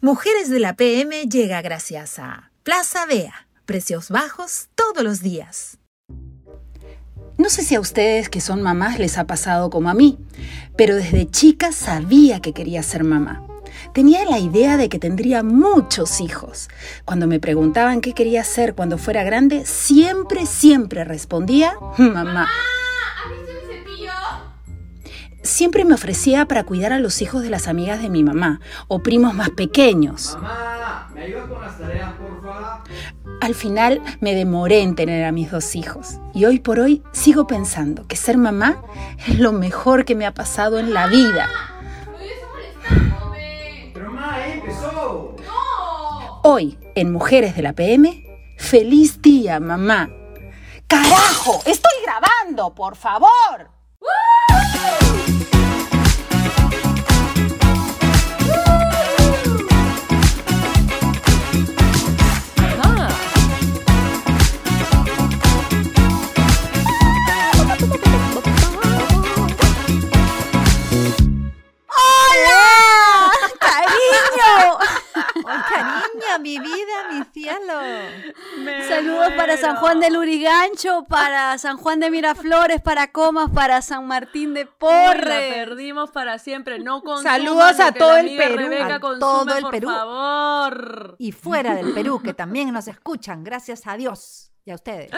Mujeres de la PM llega gracias a Plaza Bea. Precios bajos todos los días. No sé si a ustedes que son mamás les ha pasado como a mí, pero desde chica sabía que quería ser mamá. Tenía la idea de que tendría muchos hijos. Cuando me preguntaban qué quería ser cuando fuera grande, siempre, siempre respondía, mamá. Siempre me ofrecía para cuidar a los hijos de las amigas de mi mamá o primos más pequeños. Mamá, ¿me ayudas con las tareas, porfa? Al final me demoré en tener a mis dos hijos y hoy por hoy sigo pensando que ser mamá es lo mejor que me ha pasado en la vida. Pero mamá, empezó. Hoy, en Mujeres de la PM, feliz día, mamá. ¡Carajo! ¡Estoy grabando, por favor! ¡Hola! Mi vida, mi cielo! Me Saludos para San. Juan de Lurigancho, para San Juan de Miraflores, para Comas, para San Martín de Uy, la Porres. perdimos para siempre. No consuman Saludos lo a que todo la el Perú. Rebeca A todo el por Perú. favor. Y fuera del Perú, que también nos escuchan, gracias a Dios y a ustedes.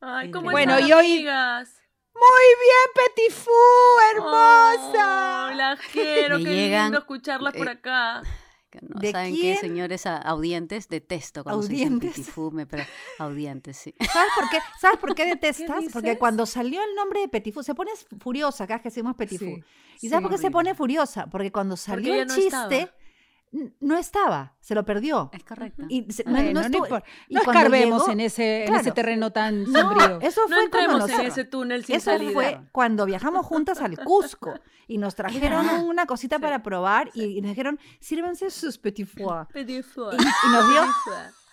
Ay, ¿cómo. Bueno, están, y hoy- amigas? Muy bien, Petit Fu, hermosa. Ay, las quiero, Me qué llegan, lindo escucharlas por eh, acá. No ¿De saben quién? qué, señores a- audientes, detesto cuando se ¿Audientes? petit fou, me pre- audientes, sí. ¿Sabes por qué? ¿Sabes por qué detestas? Porque cuando salió el nombre de Petit Fu, se pone furiosa, cada vez que decimos Petit Fu. Sí, ¿Y sabes por qué se pone furiosa? Porque cuando salió el no chiste, estaba. No estaba, se lo perdió. Es correcto. Y se- no, no no estuvo- importa. y No cuando escarbemos llegó- en, ese, en claro. ese terreno tan No, sombrío. eso No fue cuando entremos nos- en ese túnel sin Eso salida. fue cuando viajamos juntas al Cusco y nos trajeron una cosita para probar y, y nos dijeron, sírvanse sus petit foie. Petit foie. Y, y nos dio,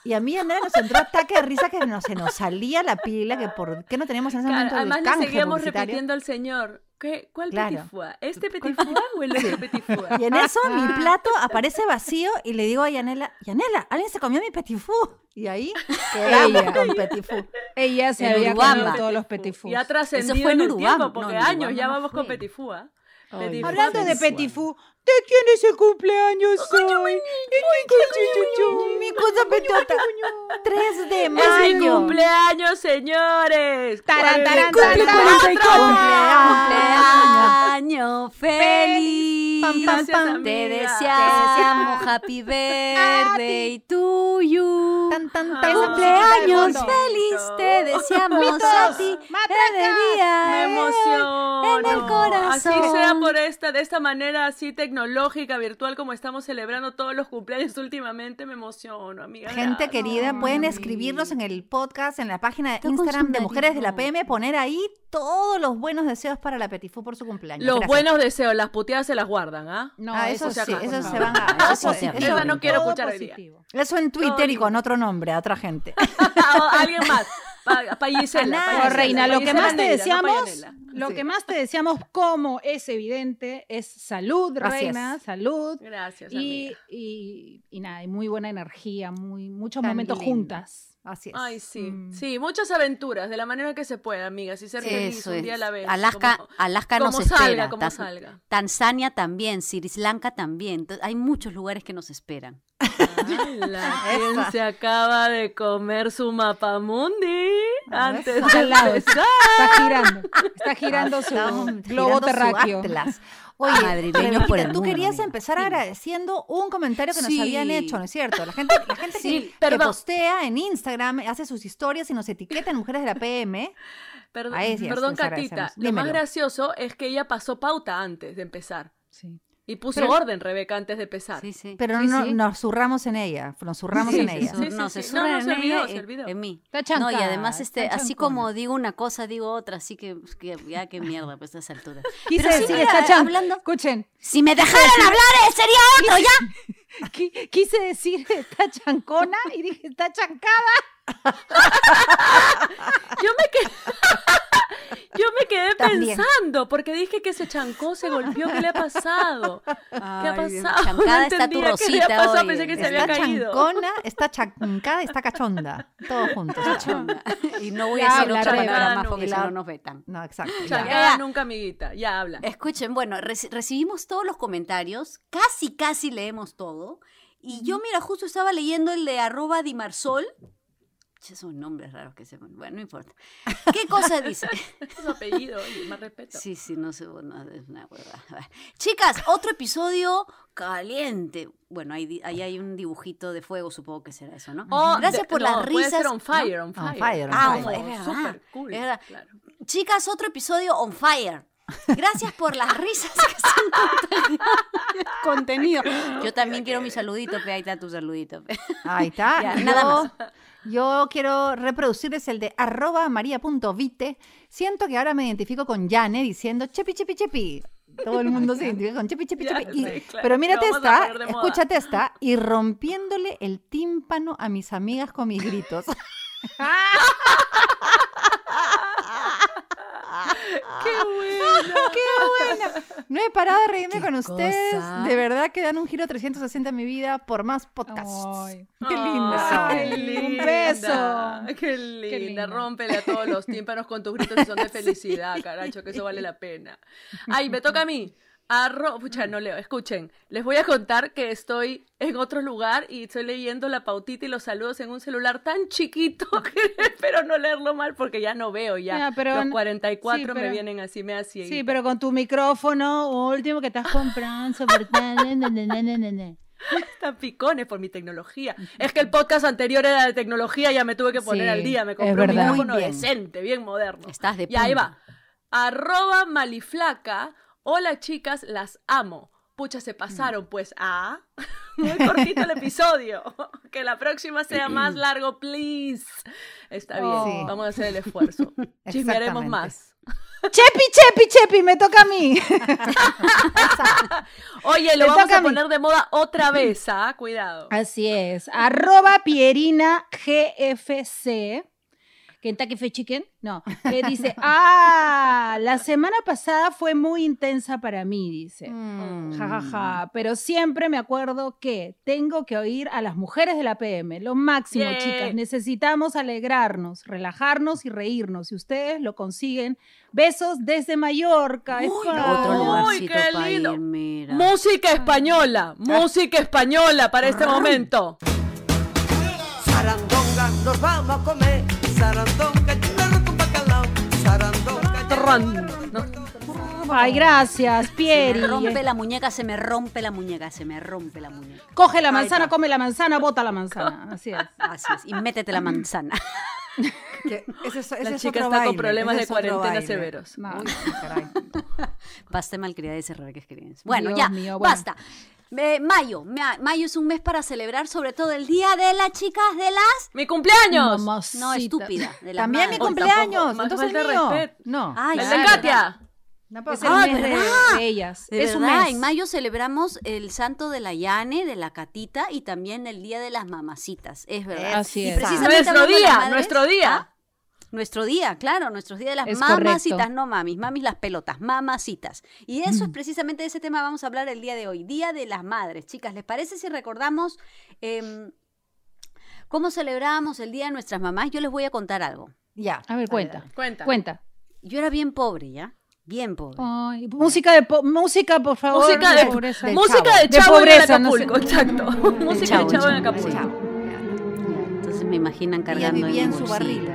y a mí y a Nela nos entró ataque de risa que no, se nos salía la pila, que por qué no teníamos en ese Claro, momento además el le seguíamos repitiendo al señor. ¿Qué, ¿Cuál Claro. petit foie? ¿Este petit foie o el otro petit foie? Y en eso mi plato aparece vacío y le digo a Yanela, Yanela, alguien se comió mi petit foie. Y ahí quedamos Ella. con petit foie. Ella se En había Urubamba. comido todos los petit fours. Y ha trascendido fue en en el tiempo, porque no, en años ya no vamos con petit foie. Hablando foie, de petit Petit foie. ¿De quién es el cumpleaños hoy? Mi cosa petota. 3 de Es mi mayo. cumpleaños, señores. Tarán, tarán, tarán, 44. Cumpleaños feliz. Pam, pam, pam. Te deseamos happy birthday to you. Tan, tan, tan. Cumpleaños feliz, te deseamos a ti. Feliz día. Me emociono. En el corazón. Así sea por esta, de esta manera así tecnológica, virtual, como estamos celebrando todos los cumpleaños últimamente, me emociono, amiga. Gente querida, pueden escribirnos en el podcast, en la página de Instagram de Mujeres de la. PM, poner ahí todos los buenos deseos para la Petit Fu por su cumpleaños. Los Gracias. buenos deseos, las puteadas se las guardan, ¿ah? No, Ah, eso, eso sí, eso se van a... Eso Eso, sí, eso- Esa no quiero escuchar hoy día. positivo. eso en Twitter y con otro nombre, a otra gente. Alguien más. Pa Gisela. Pa. No, Gisela, reina, pa lo que más te no deseamos, Yanela. lo Sí. que más te deseamos, como es evidente, es salud, reina, salud. Gracias, Y, amiga. y, y nada, y muy buena energía, muy, muchos Tan momentos lindo. juntas. Así es. Ay, sí, Mm. sí, muchas aventuras, de la manera que se pueda, amigas, y ser feliz Eso un día a la vez. Alaska, como- Alaska como nos salga, espera. como salga. Tanzania también, Sri Lanka también. Hay muchos lugares que nos esperan. Ala, ¿Quién se acaba de comer su mapamundi antes de empezar? Está girando, está girando su Estamos globo su terráqueo. Atlas. Oye, Madrileños por el tú mundo, querías amiga. empezar agradeciendo un comentario que nos habían hecho, ¿no es cierto? La gente, la gente Sí, que, postea en Instagram, hace sus historias y nos etiqueta en Mujeres de la PM. Perdón, perdón Catita, lo más gracioso es que ella pasó pauta antes de empezar. Sí. Y puso Pero- orden, Rebeca, antes de empezar. Sí, sí. Pero Sí, no, sí. nos zurramos en ella, nos zurramos Sí, en sí, ella. sí. no, se sí. zurran No, no, se en olvidó, ella se y- olvidó. en mí. Está No, y chancada, además, este, está así como digo una cosa, digo otra, así que, que ya qué mierda, pues a esa altura. Quise Pero decir, mira, está chan- hablando- Escuchen, Si me dejaran hablar, eh, sería otro, ya. qui- quise decir está chancona y dije está chancada. Yo me quedé. Yo me quedé También. pensando, porque dije que se chancó, se golpeó, ¿qué le ha pasado? ¿Qué ha Ay, pasado? chancada está tu entendía qué Rosita había pasado, hoy, pensé que se está había Está caído. chancona, está chancada y está cachonda. Todo junto. y no voy a decir otra palabra más No, porque si no nos vetan. No, exacto. ya. Chancada nunca, amiguita, ya habla. Escuchen, bueno, reci- recibimos todos los comentarios, casi, casi leemos todo. Y yo, mira, justo estaba leyendo el de arroba dimarsol. Che, Son nombres raros que se Bueno, no importa. ¿Qué cosa dice? Es su apellido, oye, más respeto. Sí, sí, no sé, bueno, es una huevada. Ver. Chicas, otro episodio caliente. Bueno, ahí, ahí hay un dibujito de fuego, supongo que será eso, ¿no? Oh, Gracias de- por no, las puede risas. ser on ¿no? fire, on On fire. on Ah, fire. es verdad. Súper cool. Es verdad. claro. Chicas, otro episodio on fire. Gracias por las risas que están contenido. Yo también quiero mi saludito, pe, ahí está tu saludito. pe. Ahí está. Ya, nada más. Yo quiero reproducirles el de arroba maria.vite. Siento que ahora me identifico con Yane diciendo chepi, chepi, chepi. Todo el mundo se identifica con chepi, chepi, Ya, chepi. Y- sí, claro, pero mírate esta, escúchate esta, y rompiéndole el tímpano a mis amigas con mis gritos. ¡Qué bueno! ¡Qué buena! No he parado de reírme Qué con ustedes. cosa. De verdad que dan un giro 360 en mi vida por más podcasts. Ay. ¡Qué linda! Ay, qué un linda. beso. Qué linda. linda. Rómpele a todos los tímpanos con tus gritos y son de felicidad, caracho, que eso vale la pena. Ay, me toca a mí. Arro... Pucha, no leo. Escuchen, les voy a contar que estoy en otro lugar y estoy leyendo la pautita y los saludos en un celular tan chiquito que espero no leerlo mal porque ya no veo ya. Pero los no- 44 sí, me pero- vienen así, me así. Sí, pero con tu micrófono último que estás comprando, ne. Están picones por mi tecnología. Es que el podcast anterior era de tecnología, ya me tuve que poner Sí, al día. Me compré un micrófono bien. decente, bien moderno. Estás de Y ahí va. Arroba maliflaca. Hola chicas, las amo. Pucha, se pasaron, pues, a... Muy cortito el episodio. Que la próxima sea más largo, please. Está bien, Oh. Sí. vamos a hacer el esfuerzo. Chismearemos más. Chepi, chepi, chepi, me toca a mí. Oye, lo Me vamos a poner de moda otra vez, ¿ah? Cuidado. Así es. Arroba Pierina GFC. Kentucky Fried Chicken. No. Que dice, ah, la semana pasada fue muy intensa para mí, dice. Mm. Ja, ja, ja. Pero siempre me acuerdo que tengo que oír a las mujeres de la PM. Lo máximo, Yeah. chicas. Necesitamos alegrarnos, relajarnos y reírnos. Si ustedes lo consiguen, besos desde Mallorca. Uy, España. otro Uy, qué para ir, lindo. mira. Música española, música española para este momento. Sarandonga, nos vamos a comer. Ay, gracias, Se Pieri. me rompe la muñeca, se me rompe la muñeca, se me rompe la muñeca. Coge la manzana, come la manzana, bota la manzana. Así es. Así es, y métete la manzana. Que ese es- ese La es chica otro está con problemas ese de es cuarentena baile. severos. No. Uy, caray. Basta malcriada y cerrar que escribes. Bueno, Dios ya, mío, bueno. basta. Eh, mayo, ma- mayo es un mes para celebrar sobre todo el día de las chicas de las... ¡Mi cumpleaños! Mamacita. No, estúpida. De las También mi cumpleaños, Más entonces falta de mío. respeto. No. Ay, ¡El de. Katia! no Es el Ah, mes de, ¿verdad? de ellas. De es un mes. en mayo celebramos el santo de la Yane, de la Catita y también el día de las mamacitas, es verdad. Así Y es. precisamente Nuestro día, madres, nuestro día. ah, Nuestro día, claro, nuestros días de las Es mamacitas, correcto. no mamis, mamis las pelotas, mamacitas. Y eso es precisamente de ese tema vamos a hablar el día de hoy, Día de las Madres. Chicas, ¿les parece si recordamos em, cómo celebrábamos el Día de nuestras mamás? Yo les voy a contar algo. Ya. A ver, cuenta. Cuenta. Cuenta. Yo era bien pobre, ¿ya? Bien pobre. Ay, música de po- música, por favor. Música de, pobreza. de música chavo. de De chavo pobreza, en no sé. Acapulco, exacto. música chavo, de chavo en chavo, Acapulco. Chao. Entonces me imaginan Ella cargando vivía en, en su barrita.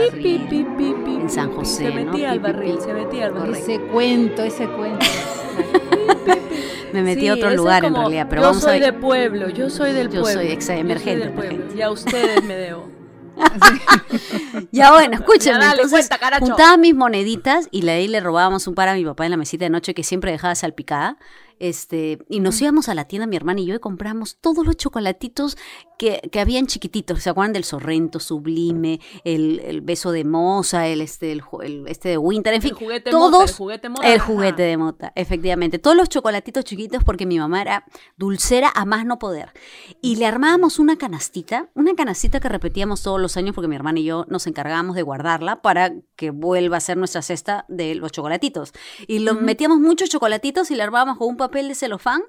En barril. pi, pi, pi, En San. José, Se ¿no? metía al Pi, pi, barril, se metía al barril. Ese cuento, ese cuento. Me metí Sí, a otro lugar en como, realidad, pero yo vamos soy a de pueblo, yo soy del Yo pueblo. soy ex-emergente, del pueblo. gente. Y a ustedes me debo. Ya bueno, escúchenme. Ya dale, entonces, cuenta, juntaba mis moneditas y de ahí le robábamos un par a mi papá en la mesita de noche que siempre dejaba salpicada. Este, y nos íbamos a la tienda, mi hermana y yo, y compramos todos los chocolatitos que, que habían chiquititos. ¿Se acuerdan del Sorrento, Sublime, el, el beso de moza, el este, el, el este de Winter, en fin, El juguete todos, mota, el juguete mota. el juguete de mota, efectivamente. Todos los chocolatitos chiquitos porque mi mamá era dulcera a más no poder. Y le armábamos una canastita, una canastita que repetíamos todos los años porque mi hermana y yo nos encargábamos de guardarla para que vuelva a ser nuestra cesta de los chocolatitos. Y lo metíamos muchos chocolatitos y le armábamos con un papel de celofán.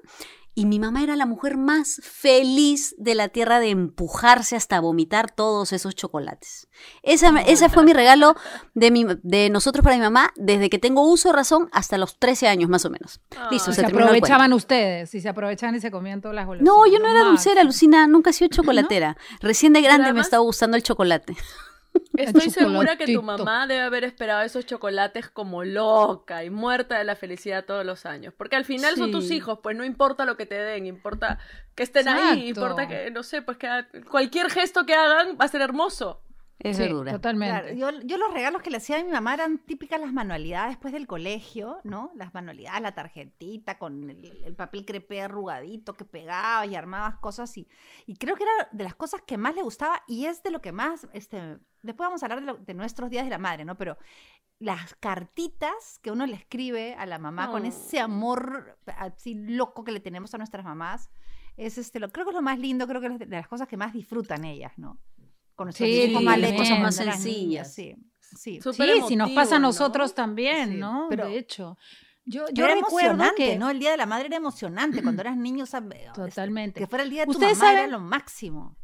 Y mi mamá era la mujer más feliz de la tierra de empujarse hasta vomitar todos esos chocolates. Esa, ese fue mi regalo de, mi, de nosotros para mi mamá desde que tengo uso de razón hasta los 13 años más o menos. Listo, Ay, se aprovechaban ustedes, y se aprovechaban y se comían todas las golosinas. No, yo no era dulcera. Lucina, nunca he sido chocolatera. Recién de grande me estaba gustando el chocolate. Estoy segura que tu mamá debe haber esperado esos chocolates como loca y muerta de la felicidad todos los años. Porque al final son tus hijos, pues no importa lo que te den, importa que estén ahí, importa que, no sé, pues que cualquier gesto que hagan va a ser hermoso. Es Sí, verdura. totalmente. Claro, yo, yo los regalos que le hacía a mi mamá eran típicas las manualidades después del colegio, ¿no? Las manualidades, la tarjetita con el, el papel crepé arrugadito que pegabas y armabas cosas y, y creo que era de las cosas que más le gustaba y es de lo que más, este, después vamos a hablar de, lo- de nuestros días de la madre, ¿no? Pero las cartitas que uno le escribe a la mamá con Oh. ese amor así loco que le tenemos a nuestras mamás, es este, lo, creo que es lo más lindo, creo que es de las cosas que más disfrutan ellas, ¿no? Con nuestros Sí, hijos más lejos, Cosas más sencillas. niñas, Sí, sí. Súper Sí, si nos emotivo, pasa a ¿no? nosotros también, Sí, ¿no? pero- de hecho. Yo, Yo era recuerdo emocionante, que... ¿no? El día de la madre era emocionante. Cuando eras niño, ¿sabes? Totalmente. Que fuera el día de tu Ustedes mamá era lo máximo.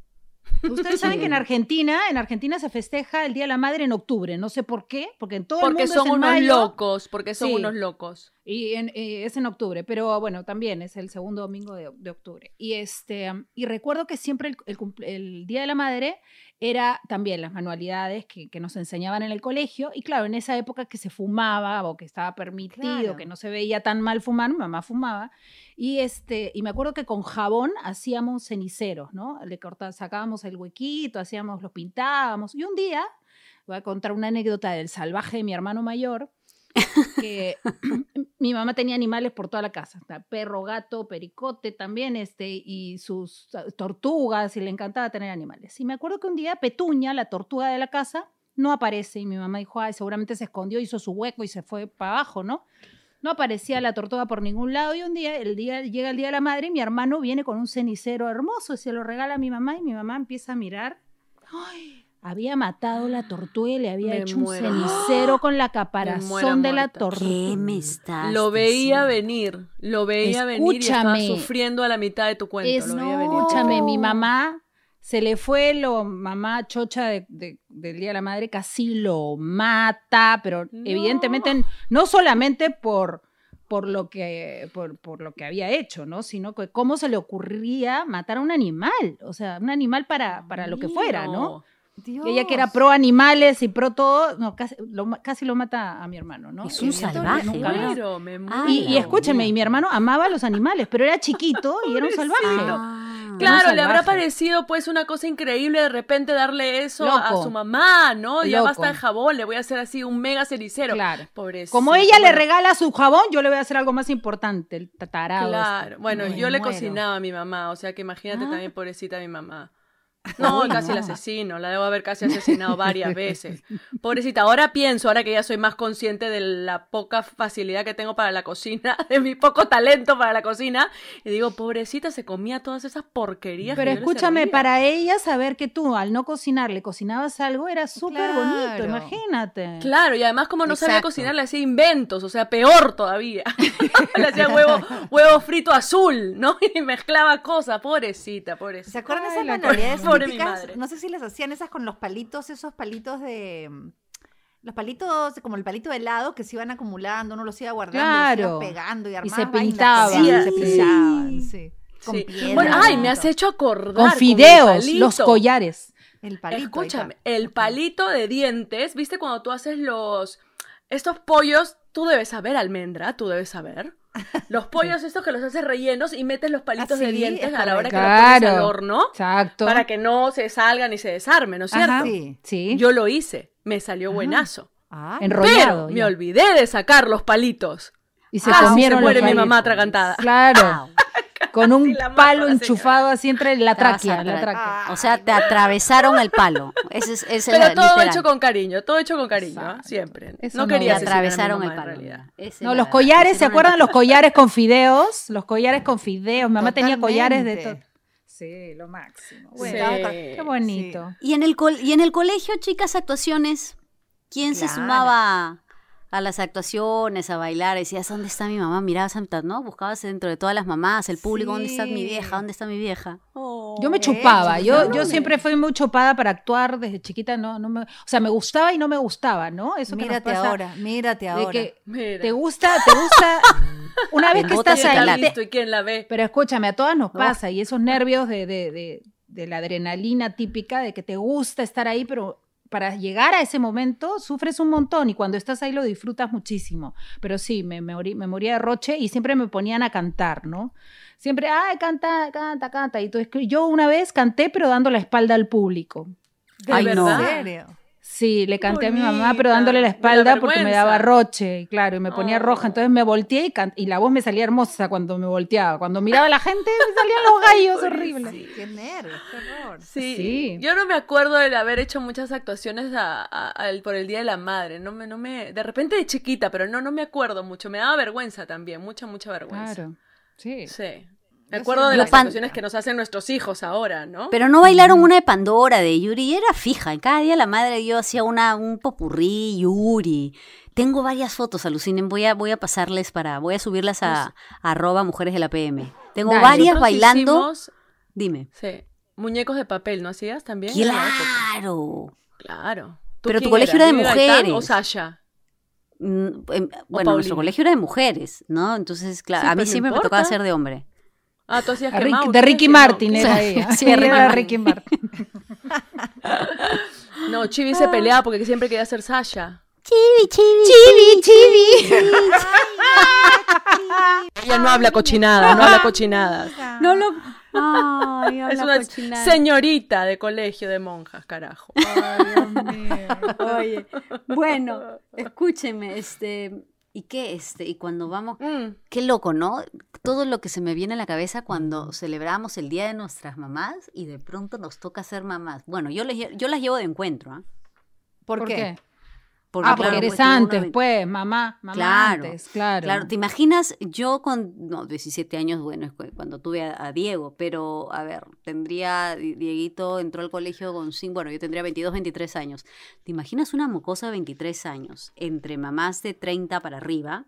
Ustedes saben que en Argentina, en Argentina se festeja el Día de la Madre en octubre. No sé por qué, porque en todo el Porque mundo son es en unos mayo, locos, porque son Sí. unos locos. Y en- eh, es en octubre, pero bueno, también es el segundo domingo de, de octubre. Y este um, y recuerdo que siempre el, el cumple- el Día de la Madre era también las manualidades que, que nos enseñaban en el colegio. Y claro, en esa época que se fumaba o que estaba permitido, Claro. que no se veía tan mal fumar, mi mamá fumaba. Y este, y me acuerdo que con jabón hacíamos ceniceros, ¿no? Le corta- sacábamos el huequito, hacíamos, los pintábamos. Y un día, voy a contar una anécdota del salvaje de mi hermano mayor, que mi mamá tenía animales por toda la casa, perro, gato, pericote también, este, y sus ah, tortugas, y le encantaba tener animales. Y me acuerdo que un día Petuña, la tortuga de la casa, no aparece, y mi mamá dijo, ay, seguramente se escondió, hizo su hueco y se fue para abajo, ¿no? No aparecía la tortuga por ningún lado y un día, el día llega el Día de la Madre y mi hermano viene con un cenicero hermoso y se lo regala a mi mamá y mi mamá empieza a mirar. ¡Ay! Había matado la tortuga y le había Me hecho muero. un cenicero con la muero caparazón de la tortuga. ¿Qué me estás Lo veía diciendo? venir, lo veía venir y estaba sufriendo a la mitad de tu cuento. lo veía venir. Escúchame, mi mamá se le fue lo mamá chocha de- de- del Día de la Madre, casi lo mata, pero No. evidentemente no solamente por, por, lo que, por, por lo que había hecho, ¿no? Sino que cómo se le ocurría matar a un animal, o sea, un animal para, para lo que fuera, ¿no? Dios. Ella que era pro animales y pro todo, no, casi lo, casi lo mata a mi hermano, ¿no? Es un salvaje, Me muero, me muero. Y, y escúcheme, y mi hermano amaba a los animales, pero era chiquito y era un salvaje. Ah. Claro, un le habrá parecido pues una cosa increíble de repente darle eso a su mamá, ¿no? Ya Loco. basta el jabón, le voy a hacer así un mega cenicero. Claro. Pobrecito. Como ella le regala su jabón, yo le voy a hacer algo más importante, el tatarado. Claro, bueno, Me yo le cocinaba a mi mamá, o sea que imagínate Ah. también, pobrecita mi mamá. No, Uy, casi la no. asesino, la debo haber casi asesinado varias veces. Pobrecita, ahora pienso, ahora que ya soy más consciente de la poca facilidad que tengo para la cocina, de mi poco talento para la cocina, y digo, pobrecita, se comía todas esas porquerías. Pero que escúchame, para ella saber que tú al no cocinar le cocinabas algo era súper bonito, imagínate. Claro, y además como no sabía cocinar, le hacía inventos, o sea, peor todavía. le hacía huevo, huevo frito azul, ¿no? Y mezclaba cosas, pobrecita, pobrecita. ¿Se acuerdan de la manualidades pobre mi típicas? madre. No sé si les hacían esas con los palitos, esos palitos de... Los palitos, como el palito de helado que se iban acumulando, uno los iba guardando, los Claro. iba pegando y se armaban vainas, pintaban, sí, se pintaban, sí. Con Sí. piedra, Bueno, ay, me has hecho acordar. Con el fideos, los palito. collares. El palito. Escúchame, el palito de dientes, ¿viste cuando tú haces los... Estos pollos, tú debes saber, almendra, tú debes saber. Los pollos estos que los haces rellenos y metes los palitos Ah, de sí, dientes es a la hora que correcto. los pones al Claro. horno Exacto. para que no se salgan y se desarmen, ¿no es cierto? Ajá. Sí. Sí, Yo lo hice, me salió buenazo. Ah, Pero enrollado. me ya. olvidé de sacar los palitos. Y se Casi comieron se muere los mi mamá atragantada. Claro. Con un palo enchufado así entre la tráquea, la tráquea. O sea, te atravesaron el palo. Ese es, ese es Pero todo literal. hecho con cariño, todo hecho con cariño, ¿ah? siempre. Eso no no quería. Te atravesaron el palo. No, los verdad. collares, ¿se acuerdan una los collares con fideos? Los collares con fideos. Mi mamá tenía collares de todo. Sí, lo máximo. Sí. Bueno, Qué bonito. Y en el col- y en el colegio, chicas, actuaciones. ¿Quién se sumaba a las actuaciones, a bailar? Decías, ¿dónde está mi mamá? Mirabas, ¿no? Buscabas dentro de todas las mamás, el público, ¿dónde está mi vieja? ¿Dónde está mi vieja? Yo me Eso, chupaba, yo, yo siempre fui muy chupada para actuar desde chiquita, no, no me, o sea, me gustaba y no me gustaba, ¿no? Eso que nos Mírate pasa ahora, mírate de ahora. que Mira. te gusta, te gusta, una vez que estás ¿Quién la ahí, te- y quién la ve? pero escúchame, a todas nos Oh. pasa y esos nervios de, de, de, de la adrenalina típica de que te gusta estar ahí, pero para llegar a ese momento sufres un montón y cuando estás ahí lo disfrutas muchísimo. Pero sí, me, me, morí- me moría de roche y siempre me ponían a cantar, ¿no? Siempre, ay, canta, canta, canta. Y entonces yo una vez canté, pero dando la espalda al público. ¿De Ay, no. verdad? ¿En serio? Sí, le canté a mi mamá, pero dándole la espalda porque me daba roche, y claro, y me ponía Oh. roja. Entonces me volteé y, can- y la voz me salía hermosa cuando me volteaba. Cuando miraba a la gente, me salían los gallos horribles. Qué nervios, qué horror. Sí. Sí. Yo no me acuerdo de haber hecho muchas actuaciones a- por el Día de la Madre. No me, no me, de repente de chiquita, pero no, no me acuerdo mucho. Me daba vergüenza también, mucha, mucha vergüenza. Claro, sí. Sí. Me acuerdo de las pan- actuaciones que nos hacen nuestros hijos ahora, ¿no? Pero no bailaron una de Pandora, de Yuri, era fija. En cada día la madre yo hacía una, un popurrí, Yuri. Tengo varias fotos, alucinen. Voy a, voy a pasarles para, voy a subirlas a, a arroba mujeres de la PM. Tengo Dale. varias bailando. hicimos, Dime. sí, muñecos de papel, ¿no hacías también? Claro. Claro. ¿Tú Pero tu colegio era de ¿Vivi Gaitán mujeres. ¿O Sasha? Mm, em, Bueno, nuestro colegio era de mujeres, ¿no? Entonces, claro, Sí, a mí no siempre me tocaba ser de hombre. Ah, tú hacías Mau, de Ricky no. Martin ¿Qué? era ella. Sí, de Ricky Era Martin. Ricky Martin. No, Chibi se peleaba porque siempre quería ser Sasha. Chibi, chibi, Chibi, chibi. Ella no habla cochinada, no habla cochinadas. No lo. Ay, Es una cochinada. señorita de colegio de monjas, carajo. Oye, bueno, escúchenme, este, ¿y qué este? Y cuando vamos, Mm, qué loco, ¿no? Todo lo que se me viene a la cabeza cuando celebramos el día de nuestras mamás y de pronto nos toca ser mamás. Bueno, yo les yo las llevo de encuentro, ¿ah? ¿Por, ¿Por qué? qué? Porque, Ah, porque claro, eres pues, antes, pues, mamá, mamá Claro, antes, claro. Claro, ¿te imaginas? Yo con no, 17 años, bueno, es cu- cuando tuve a, a Diego, pero a ver, tendría, Di- Dieguito entró al colegio con 5, bueno, yo tendría 22, 23 años. ¿Te imaginas una mocosa de 23 años entre mamás de 30 para arriba?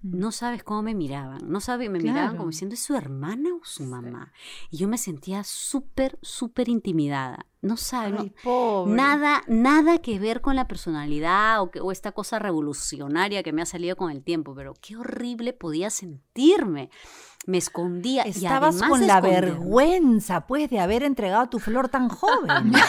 No sabes cómo me miraban, no sabes, me miraban como diciendo, ¿es su hermana o su mamá? Y yo me sentía súper, súper intimidada. No Ay, pobre. Nada, nada que ver con la personalidad o, que- o esta cosa revolucionaria que me ha salido con el tiempo, pero qué horrible podía sentirme. Me escondía. y Estabas además con la vergüenza, pues, de haber entregado tu flor tan joven.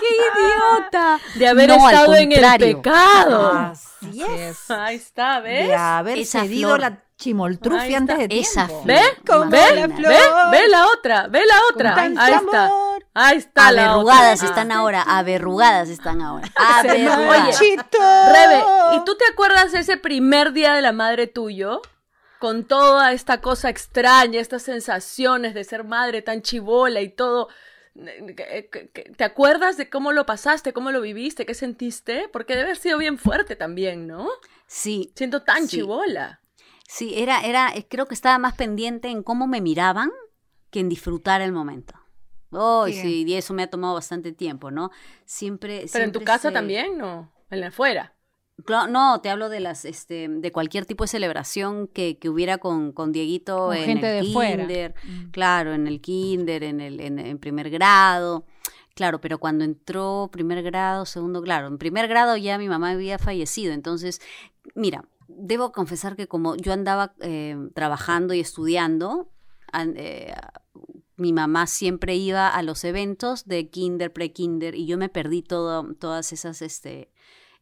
¡Qué idiota! De haber No, estado en el pecado. Así es. Ahí está, ¿ves? De haber Esa cedido flor. la Está. antes de Esa tiempo. ¿Ve? flor. ¿Ve la otra? ¿Ve la otra? Ahí está. amor. Ahí está la Averrugadas otra. están ahora, averrugadas están ahora. Ah. Averrugadas. Rebe, ¿y tú te acuerdas de ese primer día de la madre tuyo? Con toda esta cosa extraña, estas sensaciones de ser madre tan chivola y todo. ¿Te acuerdas de cómo lo pasaste, cómo lo viviste, qué sentiste? Porque debe haber sido bien fuerte también, ¿no? Sí, Siento tan Sí. chivola. Sí, era, era, eh, creo que estaba más pendiente en cómo me miraban que en disfrutar el momento. Oh, Sí. sí, y eso me ha tomado bastante tiempo, ¿no? Siempre. Pero en tu casa se- también, ¿no? En la afuera. No, te hablo de las, este, de cualquier tipo de celebración que, que hubiera con, con Dieguito Con en gente el de fuera. kinder, claro, en el kinder, en el, en, en primer grado, claro, pero cuando entró primer grado, segundo, claro, en primer grado ya mi mamá había fallecido, entonces, mira, debo confesar que como yo andaba eh, trabajando y estudiando, an- eh, mi mamá siempre iba a los eventos de kinder, pre-kinder, y yo me perdí todo, todas esas, este,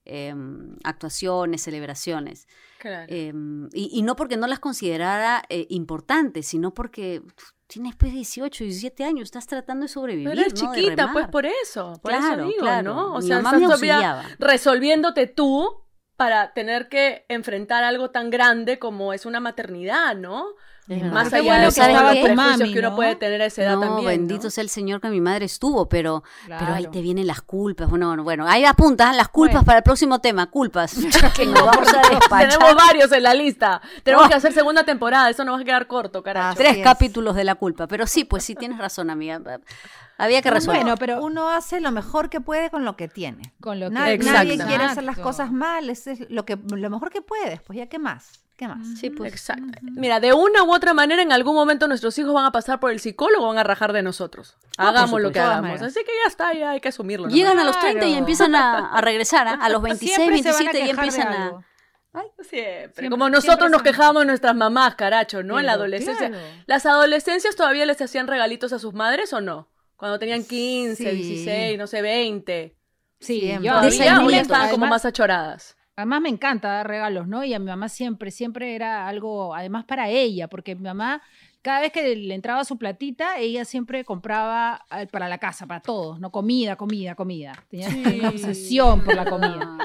em, actuaciones, celebraciones. Claro. Em, y, y no porque no las considerara eh, importantes, sino porque uf, tienes pues 18, 17 años, estás tratando de sobrevivir. Pero eres chiquita, pues por eso. Por Claro, eso digo, claro. ¿no? O Mi sea, mamá estás me resolviéndote tú para tener que enfrentar algo tan grande como es una maternidad, ¿no? Es. Más allá bueno de que todos estaba los tu prejuicios mami, que uno ¿no? puede tener a esa edad no, también. bendito ¿no? sea el Señor que mi madre estuvo, pero, pero ahí te vienen las culpas. Bueno, bueno, bueno, ahí apuntan las culpas Bueno. para el próximo tema, culpas. que nos vamos a despachar. Tenemos varios en la lista. Tenemos Oh. que hacer segunda temporada. Eso nos va a quedar corto, carajo. Tres es. capítulos de la culpa. Pero sí, pues sí, tienes razón, amiga. Había que resolver. Bueno, pero Uno hace lo mejor que puede con lo que tiene. con lo que Na- Exacto. Nadie quiere hacer las cosas mal, es es lo, que, lo mejor que puedes, pues ya qué más, qué más. sí, pues. Exacto. Mira, de una u otra manera, en algún momento nuestros hijos van a pasar por el psicólogo o van a rajar de nosotros. Ah, Hagamos lo que hagamos. Así que ya está, ya hay que asumirlo. nomás. Llegan a los 30 y empiezan a, a regresar, ¿ah? a los 26, siempre se van a 27 y empiezan a... Siempre. Siempre- Como siempre nosotros nos quejábamos de nuestras mamás, caracho, ¿no? en la adolescencia. claro. ¿Las adolescencias todavía les hacían regalitos a sus madres o no? Cuando tenían 15, Sí. 16, no sé, 20. Sí, Siempre. yo ¿Todavía estaban como además- más achoradas? Además me encanta dar regalos, ¿no? Y a mi mamá siempre, siempre era algo, además para ella, porque mi mamá, cada vez que le entraba su platita, ella siempre compraba eh, para la casa, para todos, ¿no? Comida, comida, comida. Tenía tenía una obsesión por la comida.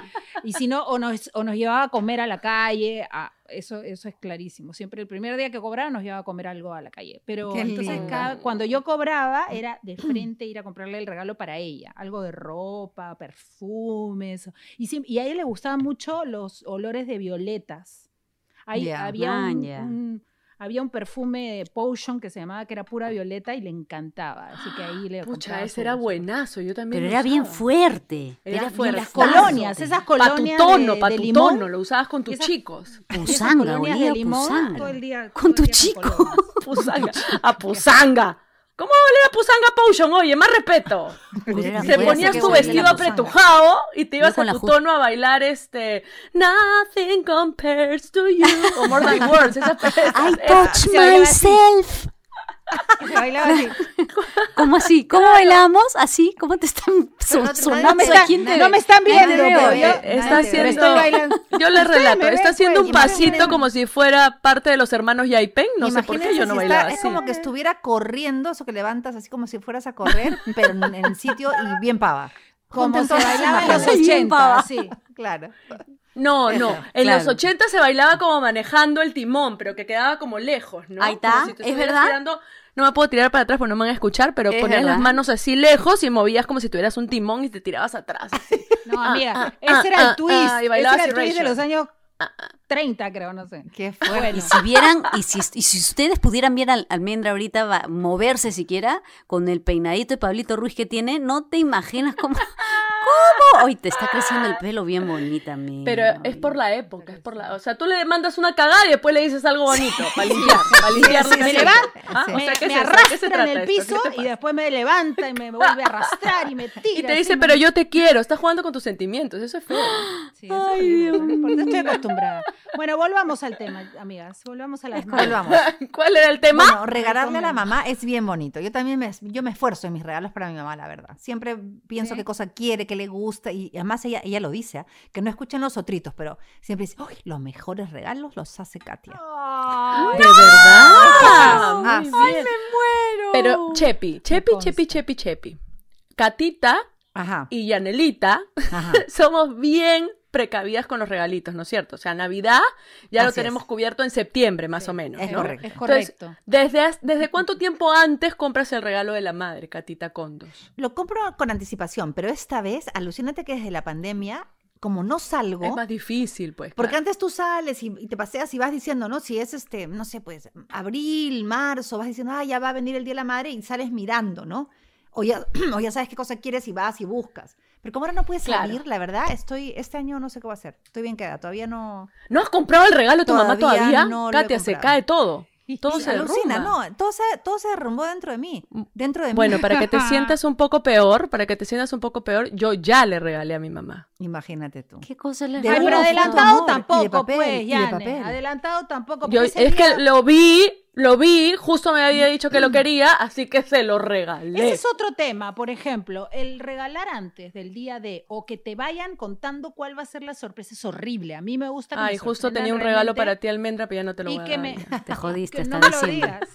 Y si no, o nos, o nos llevaba a comer a la calle, a- eso, eso es clarísimo. Siempre el primer día que cobraba nos llevaba a comer algo a la calle. Pero Qué entonces cada- cuando yo cobraba era de frente ir a comprarle el regalo para ella. Algo de ropa, perfumes. Y, y a ella le gustaban mucho los olores de violetas. Ahí había, un- había un perfume de potion que se llamaba que era pura violeta y le encantaba. Así que ahí le Pucha, ese era buenazo. Yo también. Pero lo era bien fuerte. Era Era, fuerte. Las colonias, esas Pa' tu colonias tono, de, pa' de tu limón. tono, lo usabas con tus Esas- chicos. Pusanga, olía limón pusanga. todo el día. Con todo tu el día chico. colonias. Pusanga. A Pusanga. ¿Cómo va a oler a Pusanga Potion? Oye, más respeto. Era Te ponías tu vestido apretujado y te ibas con a tu tono a bailar este Nothing compares to you o More Than Words. Esa, esa- I esa- touch así. myself. Se bailaba así. ¿Cómo así? ¿Cómo bailamos? ¿Así? ¿Cómo te están so- no sonando No me, está- te no me están viendo, te eh, yo está haciendo- estoy bailando. Yo les relato, está haciendo pues, un pasito imaginen- como si fuera parte de los hermanos Yaipen. No sé por qué yo no si bailaba está- así. Es como que estuviera corriendo, eso que levantas así como si fueras a correr, pero en, en el sitio y bien pava. Como se bailaba en los imágenes. Bien 80, pava. sí. Claro. No, no. En Claro. los 80 se bailaba como manejando el timón, pero que quedaba como lejos, ¿no? Ahí está, Como si te ¿es estuvieras verdad? tirando- No me puedo tirar para atrás porque no me van a escuchar, pero Es ponías las manos así lejos y movías como si tuvieras un timón y te tirabas atrás. así. No, amiga, ah, ese era ah, el twist. ah, y bailaba ese era el twist de los años 30, creo, no sé. Qué fuerte. Y si vieran, y si, y si ustedes pudieran ver al Almendra ahorita va- moverse siquiera con el peinadito de Pablito Ruiz que tiene, no te imaginas cómo. ¿Cómo? Hoy te está creciendo el pelo bien bonita, amiga. Pero es por la época, es por la... O sea, tú le mandas una cagada y después le dices algo bonito para limpiar, para limpiar que me levanta. Ah, o me, sea, ¿qué me eso? ¿De qué se arrastra en el piso ¿Qué te y después me levanta y me vuelve a arrastrar y me tira. Y te dice, me- pero yo te quiero, estás jugando con tus sentimientos, eso es feo. Sí, es horrible, ¿no? Porque estoy acostumbrada. Bueno, volvamos al tema, amigas. Volvamos a las Volvamos. ¿Cuál era el tema? Bueno, regalarle a la mamá es bien bonito. Yo también me, yo me esfuerzo en mis regalos para mi mamá, la verdad. Siempre pienso Sí. qué cosa quiere, qué le gusta. Y además ella, ella lo dice, ¿ah? que no escuchen los otritos, pero siempre dice, "Uy, los mejores regalos los hace Katia. Ay, ¿De verdad? Ah, muy sí. bien. Pero Chepi, Chepi. Chepi, Chepi, Chepi. Catita Ajá. y Yanelita Ajá. somos bien precavidas con los regalitos, ¿no es cierto? O sea, Navidad ya lo tenemos es. cubierto en septiembre, más o menos. es ¿no? correcto. es Entonces, correcto. ¿desde, ¿Desde cuánto tiempo antes compras el regalo de la madre, Catita Condos? Lo compro con anticipación, pero esta vez, alucínate que desde la pandemia, como no salgo, Es más difícil, pues. Porque claro. antes tú sales y, y te paseas y vas diciendo, ¿no? Si es este, no sé, pues abril, marzo, vas diciendo, ah, ya va a venir el Día de la Madre y sales mirando, ¿no? O ya, o ya sabes qué cosa quieres y vas y buscas. Pero como ahora no puedes Claro. salir, la verdad, estoy, este año no sé qué voy a hacer. Estoy bien quedada, todavía no. ¿No has comprado el regalo de tu mamá Todavía no lo he Katia, se cae todo. Todo Y se alucina, derrumba. no, todo se, todo se derrumbó dentro de mí. Dentro de Bueno, mí. para que te sientas un poco peor, para que te sientas un poco peor, yo ya le regalé a mi mamá. Imagínate tú. ¿Qué cosa le uno pero adelantado tampoco, papel, pues, Yane. papel. Adelantado tampoco. Yo, es día- que lo vi, lo vi, justo me había dicho que lo quería, así que se lo regalé. Ese es otro tema, por ejemplo, el regalar antes del día de o que te vayan contando cuál va a ser la sorpresa es horrible. A mí me gusta que Ay, me justo tenía un regalo para ti, almendra, pero ya no te lo y voy a que dar. me. Te jodiste que no me lo digas.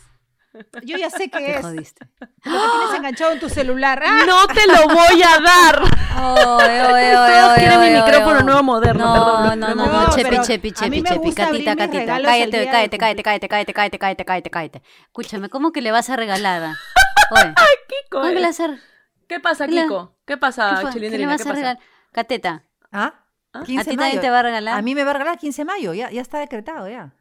Yo ya sé qué Te es. jodiste. Lo que tienes enganchado en tu celular. ¡Ah! No te lo voy a dar. Todos oye, quieren mi micrófono nuevo moderno, No, perdón, no, no, no, No, chepi, chepi, a chepi, chepi, catita, catita. Cállate, cállate, cállate, cállate, cállate, cállate, cállate, cállate, cállate. Escúchame, ¿cómo que le vas a regalar? a- Oye, Kiko, ¿cómo que eh. le vas a ¿Qué pasa. Kiko? ¿Qué ¿Qué pasa, fue? ¿Qué le Chilindrina? vas ¿Qué a pasa? regalar? Cateta, ¿Ah? ¿a 15 ti mayo. te va a regalar? A mí me va a regalar 15 de mayo, ya, ya está decretado ya.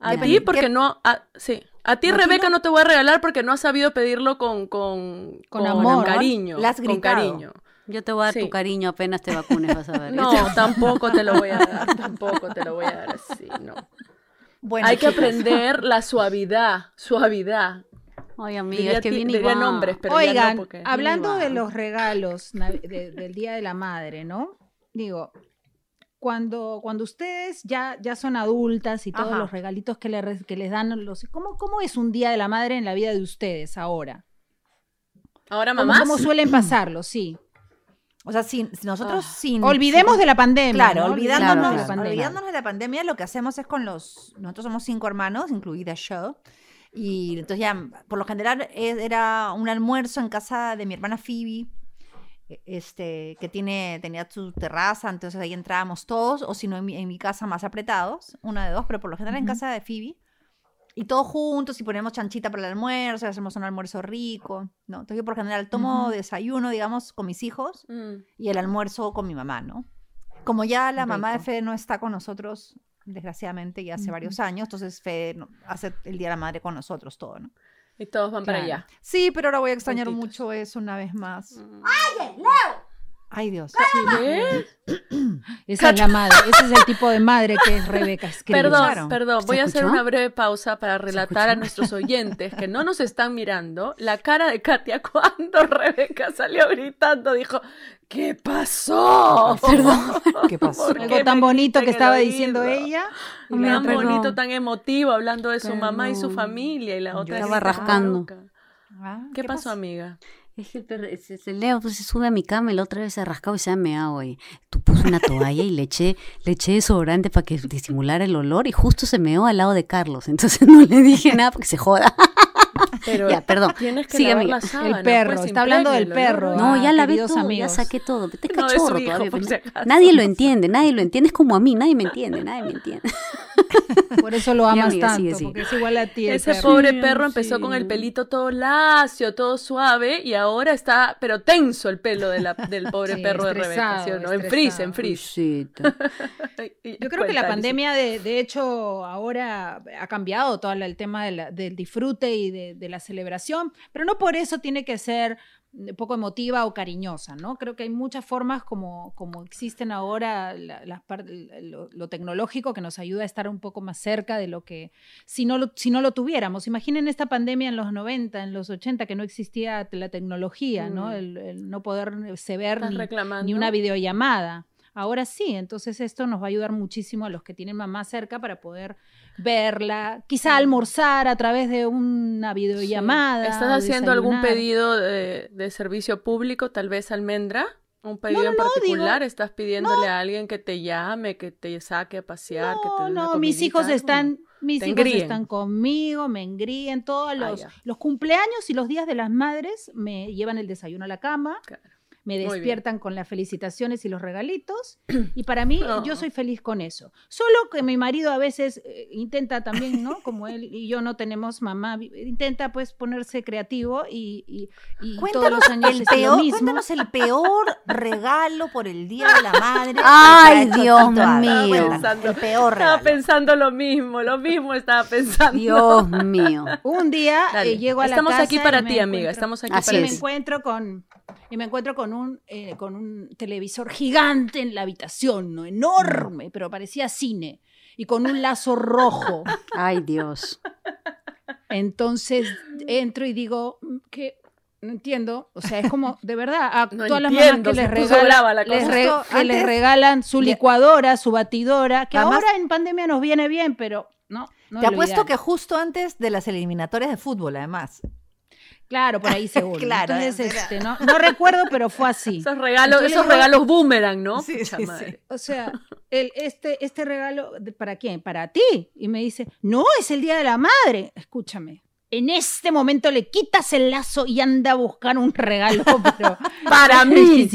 A ¿Qué ti, porque no. A, sí. A ti, ¿A ti Rebeca, no? te voy a regalar porque no has sabido pedirlo con, con, Con amor. cariño. Con cariño. Yo te voy a dar Sí. tu cariño apenas te vacunes, vas a ver. No, tampoco te lo voy a dar. Tampoco te lo voy a dar así, no. Bueno, Hay que aprender la suavidad. Suavidad. Oye, amiga, Diría es que diría igual. nombres, pero ya Oigan, no porque... hablando de los regalos de- del Día de la Madre, ¿no? Digo, cuando, cuando ustedes ya, ya son adultas y todos Ajá. los regalitos que, le que les dan, los, ¿cómo, ¿cómo es un Día de la Madre en la vida de ustedes ahora? Ahora, ¿Cómo, mamá. cómo suelen pasarlo? Sí. O sea, sin, si nosotros Ah. sin... Olvidemos sin- de la pandemia. Claro, ¿no? olvidándonos, Claro, de la pandemia. olvidándonos de la pandemia, lo que hacemos es con los... Nosotros somos cinco hermanos, incluida yo. Y entonces ya, por lo general, e- era un almuerzo en casa de mi hermana Phoebe, este, que tiene, tenía su terraza, entonces ahí entrábamos todos, o si no, en mi, en mi casa más apretados, una de dos, pero por lo general en Ujú. casa de Phoebe. Y todos juntos, y ponemos chanchita para el almuerzo, y hacemos un almuerzo rico, ¿no? Entonces yo por general tomo Ujú. desayuno, digamos, con mis hijos, Mm. y el almuerzo con mi mamá, ¿no? Como ya la mamá de Rico. Fede no está con nosotros, desgraciadamente, ya hace varios años, entonces Fede no- hace el Día de la Madre con nosotros todo, ¿no? Y todos van para Claro. allá. Sí, pero ahora voy a extrañar Juntitos. mucho eso una vez más. Ay, Dios. ¿Qué? Esa es la madre, ese es el tipo de madre que es Rebeca. Perdón, perdón. ¿Se Voy a hacer una breve pausa para relatar a nuestros oyentes que no nos están mirando la cara de Katia cuando Rebeca salió gritando. Dijo, ¿qué pasó? Perdón. ¿Qué pasó? ¿Por Algo qué tan bonito que estaba oído? diciendo ella. Tan perdón. bonito, tan emotivo, hablando de su mamá y su familia. Y la otra estaba grita, rascando. Ah, ¿Qué, pasó, amiga? Es que el perro, ese- ese Leo pues, se sube a mi cama y la otra vez se ha rascado y se ha meado. Y tú puse una toalla y le eché, le eché para que disimulara el olor y justo se meó al lado de Carlos. Entonces no le dije nada porque se joda. Pero Ya, perdón. Tienes que Sigue, lavar la sábana, El perro, pues, está hablando del perro. ¿no? No, ya la vi queridos todo, ya amigos. saqué todo. No, cachorro hijo, todavía. por si. Nadie lo entiende, nadie lo entiende. Es como a mí, nadie me entiende, nadie me entiende. Por eso lo amas amiga, tanto, sigue, sigue. porque es igual a ti. Ese perro. pobre perro empezó con el pelito todo lacio, todo suave, y ahora está, pero tenso el pelo de la- del pobre Sí, perro de Rebeca, ¿sí o estresado, no? En frizz, en frizz. Yo creo que la pandemia, de, de hecho, ahora ha cambiado todo el tema de la- del disfrute y de, de la celebración, pero no por eso tiene que ser mm, poco emotiva o cariñosa, ¿no? Creo que hay muchas formas como, como existen ahora la- par- lo, lo tecnológico que nos ayuda a estar un poco más cerca de lo que si no lo, si no lo tuviéramos. Imaginen esta pandemia en los 90, en los 80, que no existía la tecnología, ¿no? Mm. El, el no poderse ver ¿Estás ni, ni una videollamada. Ahora sí, entonces esto nos va a ayudar muchísimo a los que tienen mamá cerca para poder verla, quizá almorzar a través de una Sí. videollamada. ¿Estás haciendo algún pedido de, de servicio público, tal vez almendra? ¿Un pedido no, en no, particular? digo- ¿Estás pidiéndole a alguien que te llame, que te saque a pasear, que te No, dé una no, mis hijos están, mis hijos engríen. están conmigo, me engríen, todos Ah, los, los cumpleaños y los días de las madres me llevan el desayuno a la cama. Claro. Me despiertan con las felicitaciones y los regalitos. Y para mí, Oh. yo soy feliz con eso. Solo que mi marido a veces eh, intenta también, ¿no? Como él y yo no tenemos mamá, intenta pues ponerse creativo y, y- y todos Cuéntanos los años el, es lo peor, mismo. cuéntanos el peor regalo por el Día de la Madre. Ay, Dios mío. Pensando- El peor Estaba regalo. pensando lo mismo, lo mismo estaba pensando. Dios mío. Un día eh, llego a la Estamos casa aquí y para me ti, amiga, estamos aquí Así para y me ti. es. encuentro con y me encuentro con un eh, con un televisor gigante en la habitación, ¿no? enorme, pero parecía cine y con un lazo rojo. Ay, Dios. Entonces entro y digo mm, que no entiendo, o sea, es como de verdad a No todas entiendo, las mamás que les regalan la les re- que les regalan su licuadora, su batidora, que Además- ahora en pandemia nos viene bien, pero no, no Te apuesto ideal. que justo antes de las eliminatorias de fútbol, además. Claro, por ahí seguro. Claro, Entonces, este, no, no recuerdo, pero fue así. Esos regalos, Entonces esos regalos boomerang, ¿no? Sí, Pucha sí, madre. sí. O sea, el, este, este regalo, ¿para quién? Para ti. Y me dice, no, es el Día de la Madre. Escúchame. en este momento le quitas el lazo y anda a buscar un regalo, pero Para mí.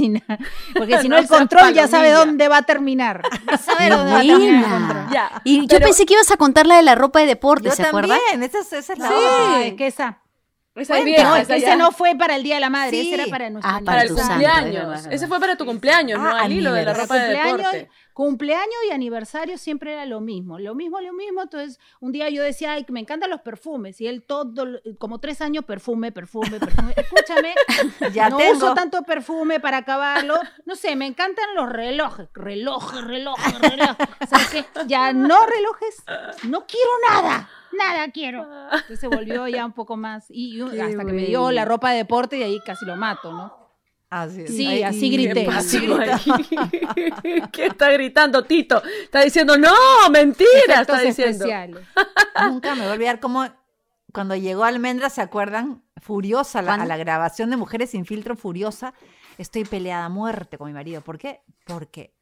Porque si no, el control ya sabe dónde va a terminar. Ya sabe dónde va a terminar el buena. control. Ya, Y yo pensé que ibas a contar la de la ropa de deporte, Yo ¿se acuerdan? también, esa es, esa es la Sí, otra. es que esa. Esa vieja, No, esa ese no fue para el Día de la Madre, Sí. ese era para nuestro Ah, para el aniversario. santo, cumpleaños. es Ese fue para tu cumpleaños, ¿no? Ah, Al hilo de la ropa de deporte. cumpleaños y aniversario siempre era lo mismo, lo mismo, lo mismo. Entonces, un día yo decía, ay, me encantan los perfumes. Y él todo, como tres años, perfume, perfume, perfume. Escúchame, Ya no tengo. uso tanto perfume para acabarlo. No sé, me encantan los relojes, relojes, relojes, relojes. ¿Sabes qué? Ya no relojes, no quiero nada. Nada quiero. Entonces se volvió ya un poco más. Y, hasta que me dio la ropa de deporte y ahí casi lo mato, ¿no? Así es. Sí, así grité. ¿Qué así? ¿Qué está gritando Tito? Está diciendo, no, mentira, Efectos está diciendo. especiales. Nunca me voy a olvidar cómo cuando llegó Almendra, ¿se acuerdan? Furiosa, a la, a ¿Cuándo? la grabación de Mujeres sin filtro, furiosa. Estoy peleada a muerte con mi marido. ¿Por qué? Porque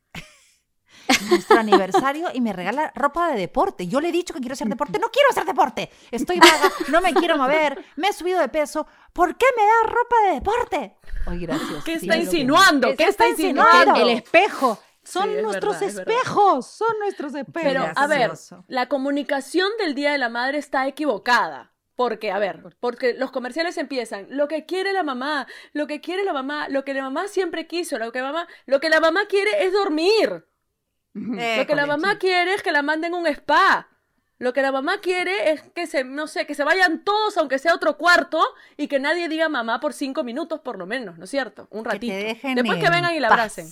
nuestro aniversario y me regala ropa de deporte. Yo le he dicho que quiero hacer deporte. No quiero hacer deporte. Estoy vaga, no me quiero mover, me he subido de peso. ¿Por qué me da ropa de deporte? Ay, gracias. ¿Qué está insinuando? ¿Qué ¿Qué está está insinuando? El espejo. Son Sí, es nuestros verdad, es espejos. Son nuestros espejos. Pero, a ver, la comunicación del Día de la Madre está equivocada. Porque, a ver, porque los comerciales empiezan, lo que quiere la mamá, lo que quiere la mamá, lo que la mamá siempre quiso, lo que mamá, lo que la mamá quiere es dormir. Eh, Lo que la mamá quiere es que la manden a un spa. Lo que la mamá quiere es que se, no sé, que se vayan todos, aunque sea otro cuarto, y que nadie diga mamá por cinco minutos por lo menos, ¿no es cierto? Un Que ratito. te dejen Después que en vengan y la paz. abracen.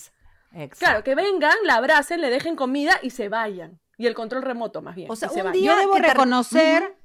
Exacto. Claro, que vengan, la abracen, le dejen comida y se vayan. Y el control remoto, más bien. O sea, se un vayan. día- yo debo que reconocer.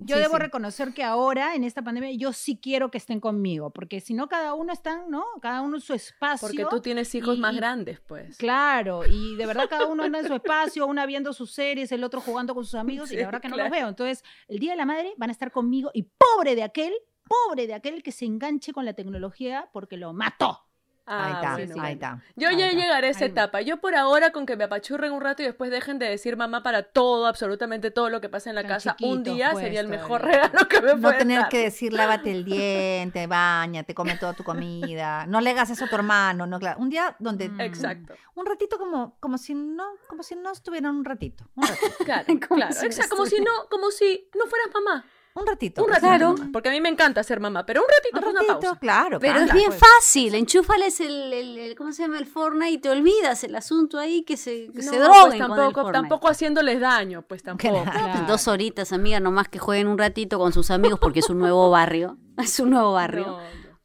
Yo Sí, debo sí. reconocer que ahora en esta pandemia yo sí quiero que estén conmigo, porque si no cada uno están, ¿no? Cada uno en su espacio. Porque tú tienes hijos y- más grandes, pues. Claro, y de verdad cada uno anda en su espacio, una viendo sus series, el otro jugando con sus amigos, y la verdad que no los veo. Entonces, el Día de la Madre van a estar conmigo y pobre de aquel, pobre de aquel que se enganche con la tecnología porque lo mató. Ahí Ah, está, bueno. ahí está. Yo ahí ya está. llegaré a esa Ahí etapa. Yo por ahora con que me apachurren un rato y después dejen de decir mamá para todo, absolutamente todo lo que pasa en la Tan casa, un día pues, sería el mejor todavía. regalo que me No tener dar. que decir lávate el diente, bañate, come toda tu comida. No le hagas eso a tu hermano, no, claro. Un día donde Mm. Exacto. un ratito como como si no como si no estuvieran un ratito, un ratito, Claro, claro. si no Exacto, como si no, como si no fueras mamá. Un ratito. Un ratito. Claro. Porque a mí me encanta ser mamá, pero un ratito, Un pues, una ratito, pausa. claro. Pero es bien pues. fácil, enchúfales el, el- el- ¿cómo se llama? El Fortnite y te olvidas el asunto ahí que se, que se No, droguen pues, con el tampoco, tampoco haciéndoles daño, pues tampoco. Claro. Pues, dos horitas, amiga, nomás que jueguen un ratito con sus amigos porque es un nuevo barrio. Es un nuevo barrio. No, no.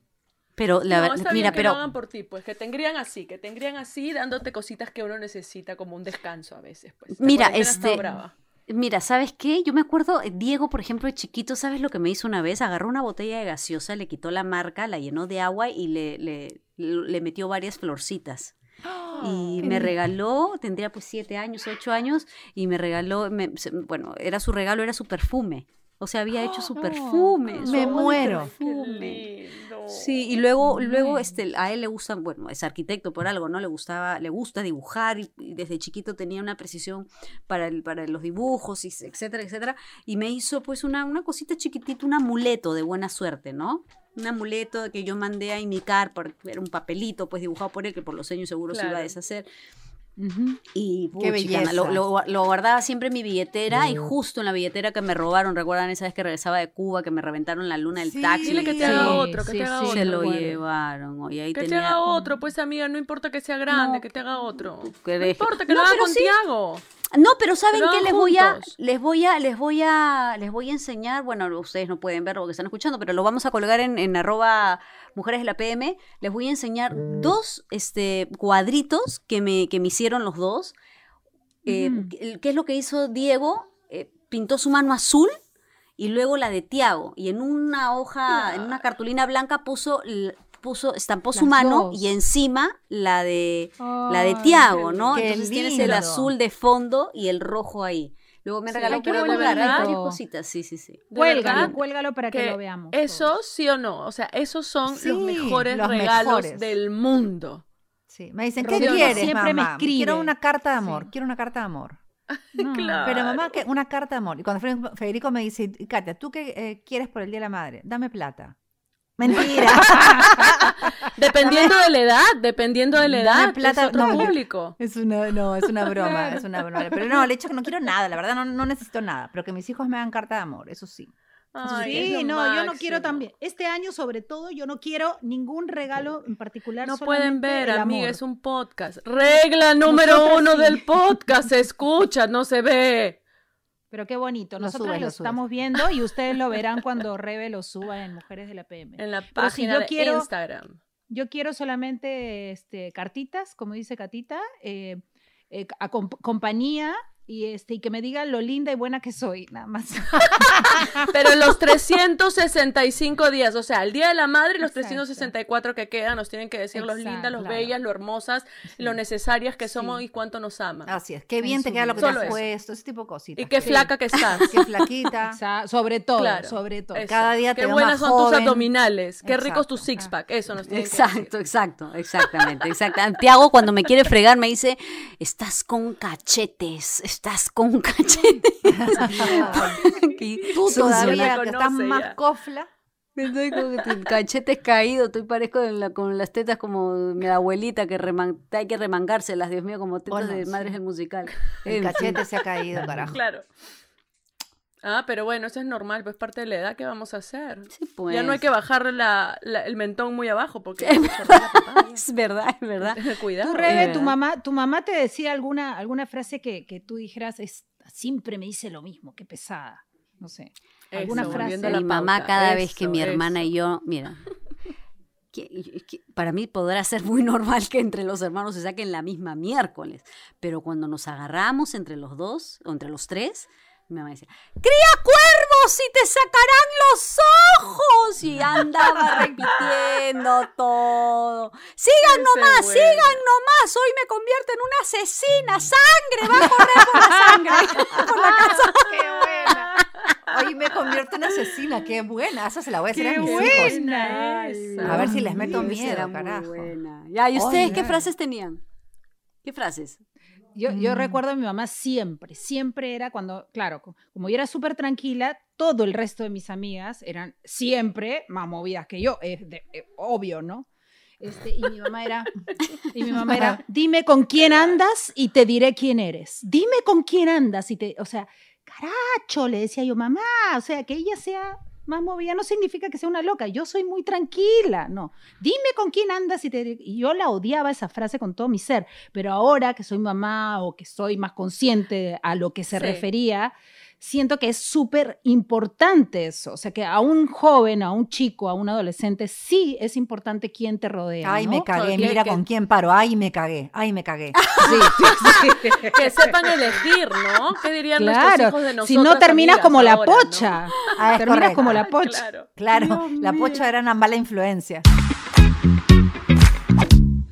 Pero la No, verdad, mira, que pero lo hagan por ti, pues que te engrían así, que te engrían así, dándote cositas que uno necesita como un descanso a veces, pues. Mira, este, brava. Mira, ¿sabes qué? Yo me acuerdo, eh, Diego, por ejemplo, de chiquito, ¿sabes lo que me hizo una vez? Agarró una botella de gaseosa, le quitó la marca, la llenó de agua y le, le, le metió varias florcitas. Y me regaló, tendría pues siete años, ocho años, y me regaló, me- bueno, era su regalo, era su perfume. O sea, había hecho su perfume. su Me muero. Qué perfume. lindo. Sí, y luego, luego este, a él le gusta, bueno, es arquitecto por algo, ¿no? Le gustaba, le gusta dibujar y, y desde chiquito tenía una precisión para, el, para los dibujos, y, etcétera, etcétera. Y me hizo pues una, una cosita chiquitita, un amuleto de buena suerte, ¿no? Un amuleto que yo mandé a imitar, por, era un papelito pues dibujado por él, que por los años seguro se iba a deshacer. Qué Y puchicana, belleza. lo, lo, lo guardaba siempre en mi billetera y justo en la billetera que me robaron, ¿recuerdan esa vez que regresaba de Cuba, que me reventaron la luna del Sí. taxi? Dile que te Sí, haga otro, que sí, te haga sí, otro. Se lo llevaron, oye, ahí Que te tenía... haga otro, pues amiga, no importa que sea grande, No, que te haga otro. No importa, que No, lo haga con sí. Tiago. No, pero ¿saben qué? Les voy a, les voy a, les voy a, les voy a enseñar, bueno, ustedes no pueden ver lo que están escuchando, pero lo vamos a colgar en, en arroba mujeres de la PM. Les voy a enseñar dos este, cuadritos que me, que me hicieron los dos. Eh, Ujú. ¿qué- ¿Qué es lo que hizo Diego? Eh, pintó su mano azul y luego la de Tiago. Y en una hoja, en una cartulina blanca puso, puso, estampó su mano dos. y encima la de la de Tiago, qué ¿no? Entonces Qué tienes el azul de fondo y el rojo ahí. Luego me Sí, regaló, qué bonito. varias bonito. cositas, sí, sí, sí. Cuélgalo, cuélgalo para que, que lo veamos. Eso todos. sí o no, o sea, esos son Sí, los mejores los regalos mejores. del mundo. Sí, me dicen, ¿qué Rodrigo quieres, siempre me mamá? escribe. Quiero una carta de amor, Sí. quiero una carta de amor. No. Claro. Pero mamá, que una carta de amor. Y cuando Federico me dice, "Y, Katia, ¿tú qué eh, quieres por el Día de la Madre? Dame plata. Mentira. Dependiendo de la edad, dependiendo de la Dame edad, plata, es otro no, público. Es una, no, es una broma, es una broma. Pero no, el hecho que no quiero nada, la verdad no, no necesito nada. Pero que mis hijos me hagan carta de amor, eso sí. Ay, es Sí, no, yo no quiero también. Este año, sobre todo, yo no quiero ningún regalo en particular. No pueden ver, amiga, es un podcast. Regla número Nosotras uno sí. del podcast, se escucha, no se ve. Pero qué bonito. Lo Nosotros subes, lo estamos viendo y ustedes lo verán cuando Rebe lo suba en Mujeres de la PM. En la si página yo de quiero- Instagram. Yo quiero solamente este, cartitas, como dice Catita, eh, eh, compañía y, este, y que me digan lo linda y buena que soy, nada más. Pero los 365 días, o sea, el Día de la Madre y los Exacto. 364 que quedan, nos tienen que decir los Exacto, lindas, los claro. bellas, lo hermosas, lo necesarias que somos Sí. y cuánto nos aman. Así es. Qué bien En te queda lo que vida. te Solo has eso. puesto, ese tipo de cositas. Y qué Sí. flaca que estás. Qué flaquita. O sea, sobre todo, Claro. sobre todo. Eso. Cada día te Qué buenas son tus abdominales. Qué ricos tus Exacto. six pack. Eso nos tienen que Exacto, decir. exacto, exactamente, exactamente. Tiago cuando me quiere fregar me dice, estás con cachetes, estás con cachetes. Y Tú todavía que estás Conoce más ya. cofla. Estoy con cachetes caídos, estoy parezco en la- con las tetas como mi abuelita que reman- hay que remangárselas, Dios mío, como tetas de sí. madres del musical. El En fin. cachete se ha caído, carajo. Claro. Ah, pero bueno, eso es normal, pues parte de la edad que vamos a hacer. Sí, pues. Ya no hay que bajar la- la- el mentón muy abajo porque la papaya. Es verdad, es verdad. Cuidado. Tú, Rebe, tu mamá, tu mamá te decía alguna, alguna frase que, que tú dijeras, es, siempre me dice lo mismo, qué pesada. No sé. ¿Alguna Eso, frase? Mi mamá cada vez que mi hermana eso. y yo, mira, que- que para mí podrá ser muy normal que entre los hermanos se saquen la misma miércoles, pero cuando nos agarramos entre los dos, o entre los tres, mi mamá decía, cría cuervos y te sacarán los ojos. Y andaba repitiendo todo. Sigan Ese nomás, bueno. sigan nomás. Hoy me convierto en una asesina. Sangre, va a correr por la sangre. por la casa. ¡Qué buena! Hoy me convierto en asesina, qué buena. Esa se la voy a hacer a ¡Qué mis buena hijos. esa! A ver si les meto miedo, carajo. buena. Ya, ¿y ustedes qué frases tenían? ¿Qué frases? Yo, yo Mm. recuerdo a mi mamá siempre, siempre era cuando, claro, co- como yo era súper tranquila, todo el resto de mis amigas eran siempre más movidas que yo, es de- eh, obvio, ¿no? Este, y mi mamá era, y mi mamá era, dime con quién andas y te diré quién eres. Dime con quién andas y te, o sea, caracho, le decía yo, mamá, o sea, que ella sea más movida no significa que sea una loca, yo soy muy tranquila, no. Dime con quién andas y te. Y yo la odiaba esa frase con todo mi ser, pero ahora que soy mamá o que soy más consciente a lo que se Sí. refería, siento que es súper importante eso. O sea, que a un joven, a un chico, a un adolescente, sí es importante quién te rodea. Ay, ¿no? me cagué, Porque- mira que- con quién paro. Ay, me cagué, ay, me cagué. Sí, sí, sí. Que sepan elegir, ¿no? ¿Qué dirían nuestros Claro, hijos de nosotros? si no terminas como la ahora, ¿no? pocha. Ah, terminas correcto. como la Ah, pocha. Claro. Claro, la mío. pocha era una mala influencia.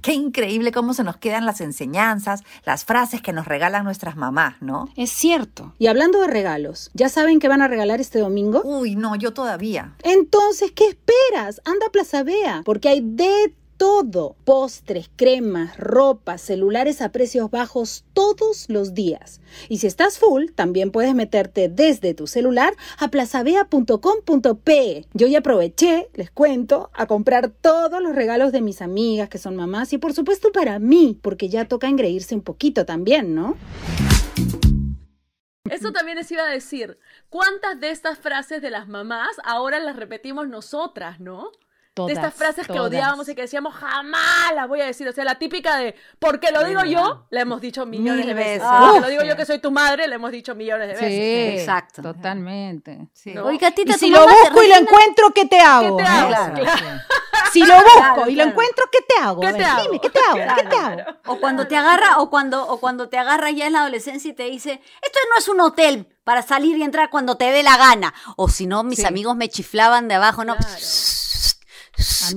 Qué increíble cómo se nos quedan las enseñanzas, las frases que nos regalan nuestras mamás, ¿no? Es cierto. Y hablando de regalos, ¿ya saben qué van a regalar este domingo? Uy, no, yo todavía. Entonces, ¿qué esperas? Anda a Plaza Vea, porque hay de todo. Postres, cremas, ropa, celulares a precios bajos todos los días. Y si estás full, también puedes meterte desde tu celular a plazavea.com.pe. Yo ya aproveché, les cuento, a comprar todos los regalos de mis amigas que son mamás y por supuesto para mí, porque ya toca engreírse un poquito también, ¿no? Eso también les iba a decir. ¿Cuántas de estas frases de las mamás ahora las repetimos nosotras, no? De estas Todas, frases que odiábamos y que decíamos jamás las voy a decir. O sea, la típica de porque lo digo yo, la hemos dicho millones Mil de veces. veces. Porque Uf. lo digo yo que soy tu madre, la hemos dicho millones de Sí, veces. Exacto. Totalmente. Sí. No. Oiga, tita, Y si lo te busco y lo encuentro, ¿qué te hago? te ¿no? hago? Claro, Claro. sí. Si lo busco Claro, y lo encuentro, ¿qué te hago? ¿Qué te ver, hago? Dime, ¿qué te hago? ¿Qué te hago? O cuando te agarra, o cuando, o cuando te agarra ya en la adolescencia y te dice, esto no es un hotel para salir y entrar cuando te dé la gana. O si no, mis Sí. amigos me chiflaban de abajo, ¿no? Claro.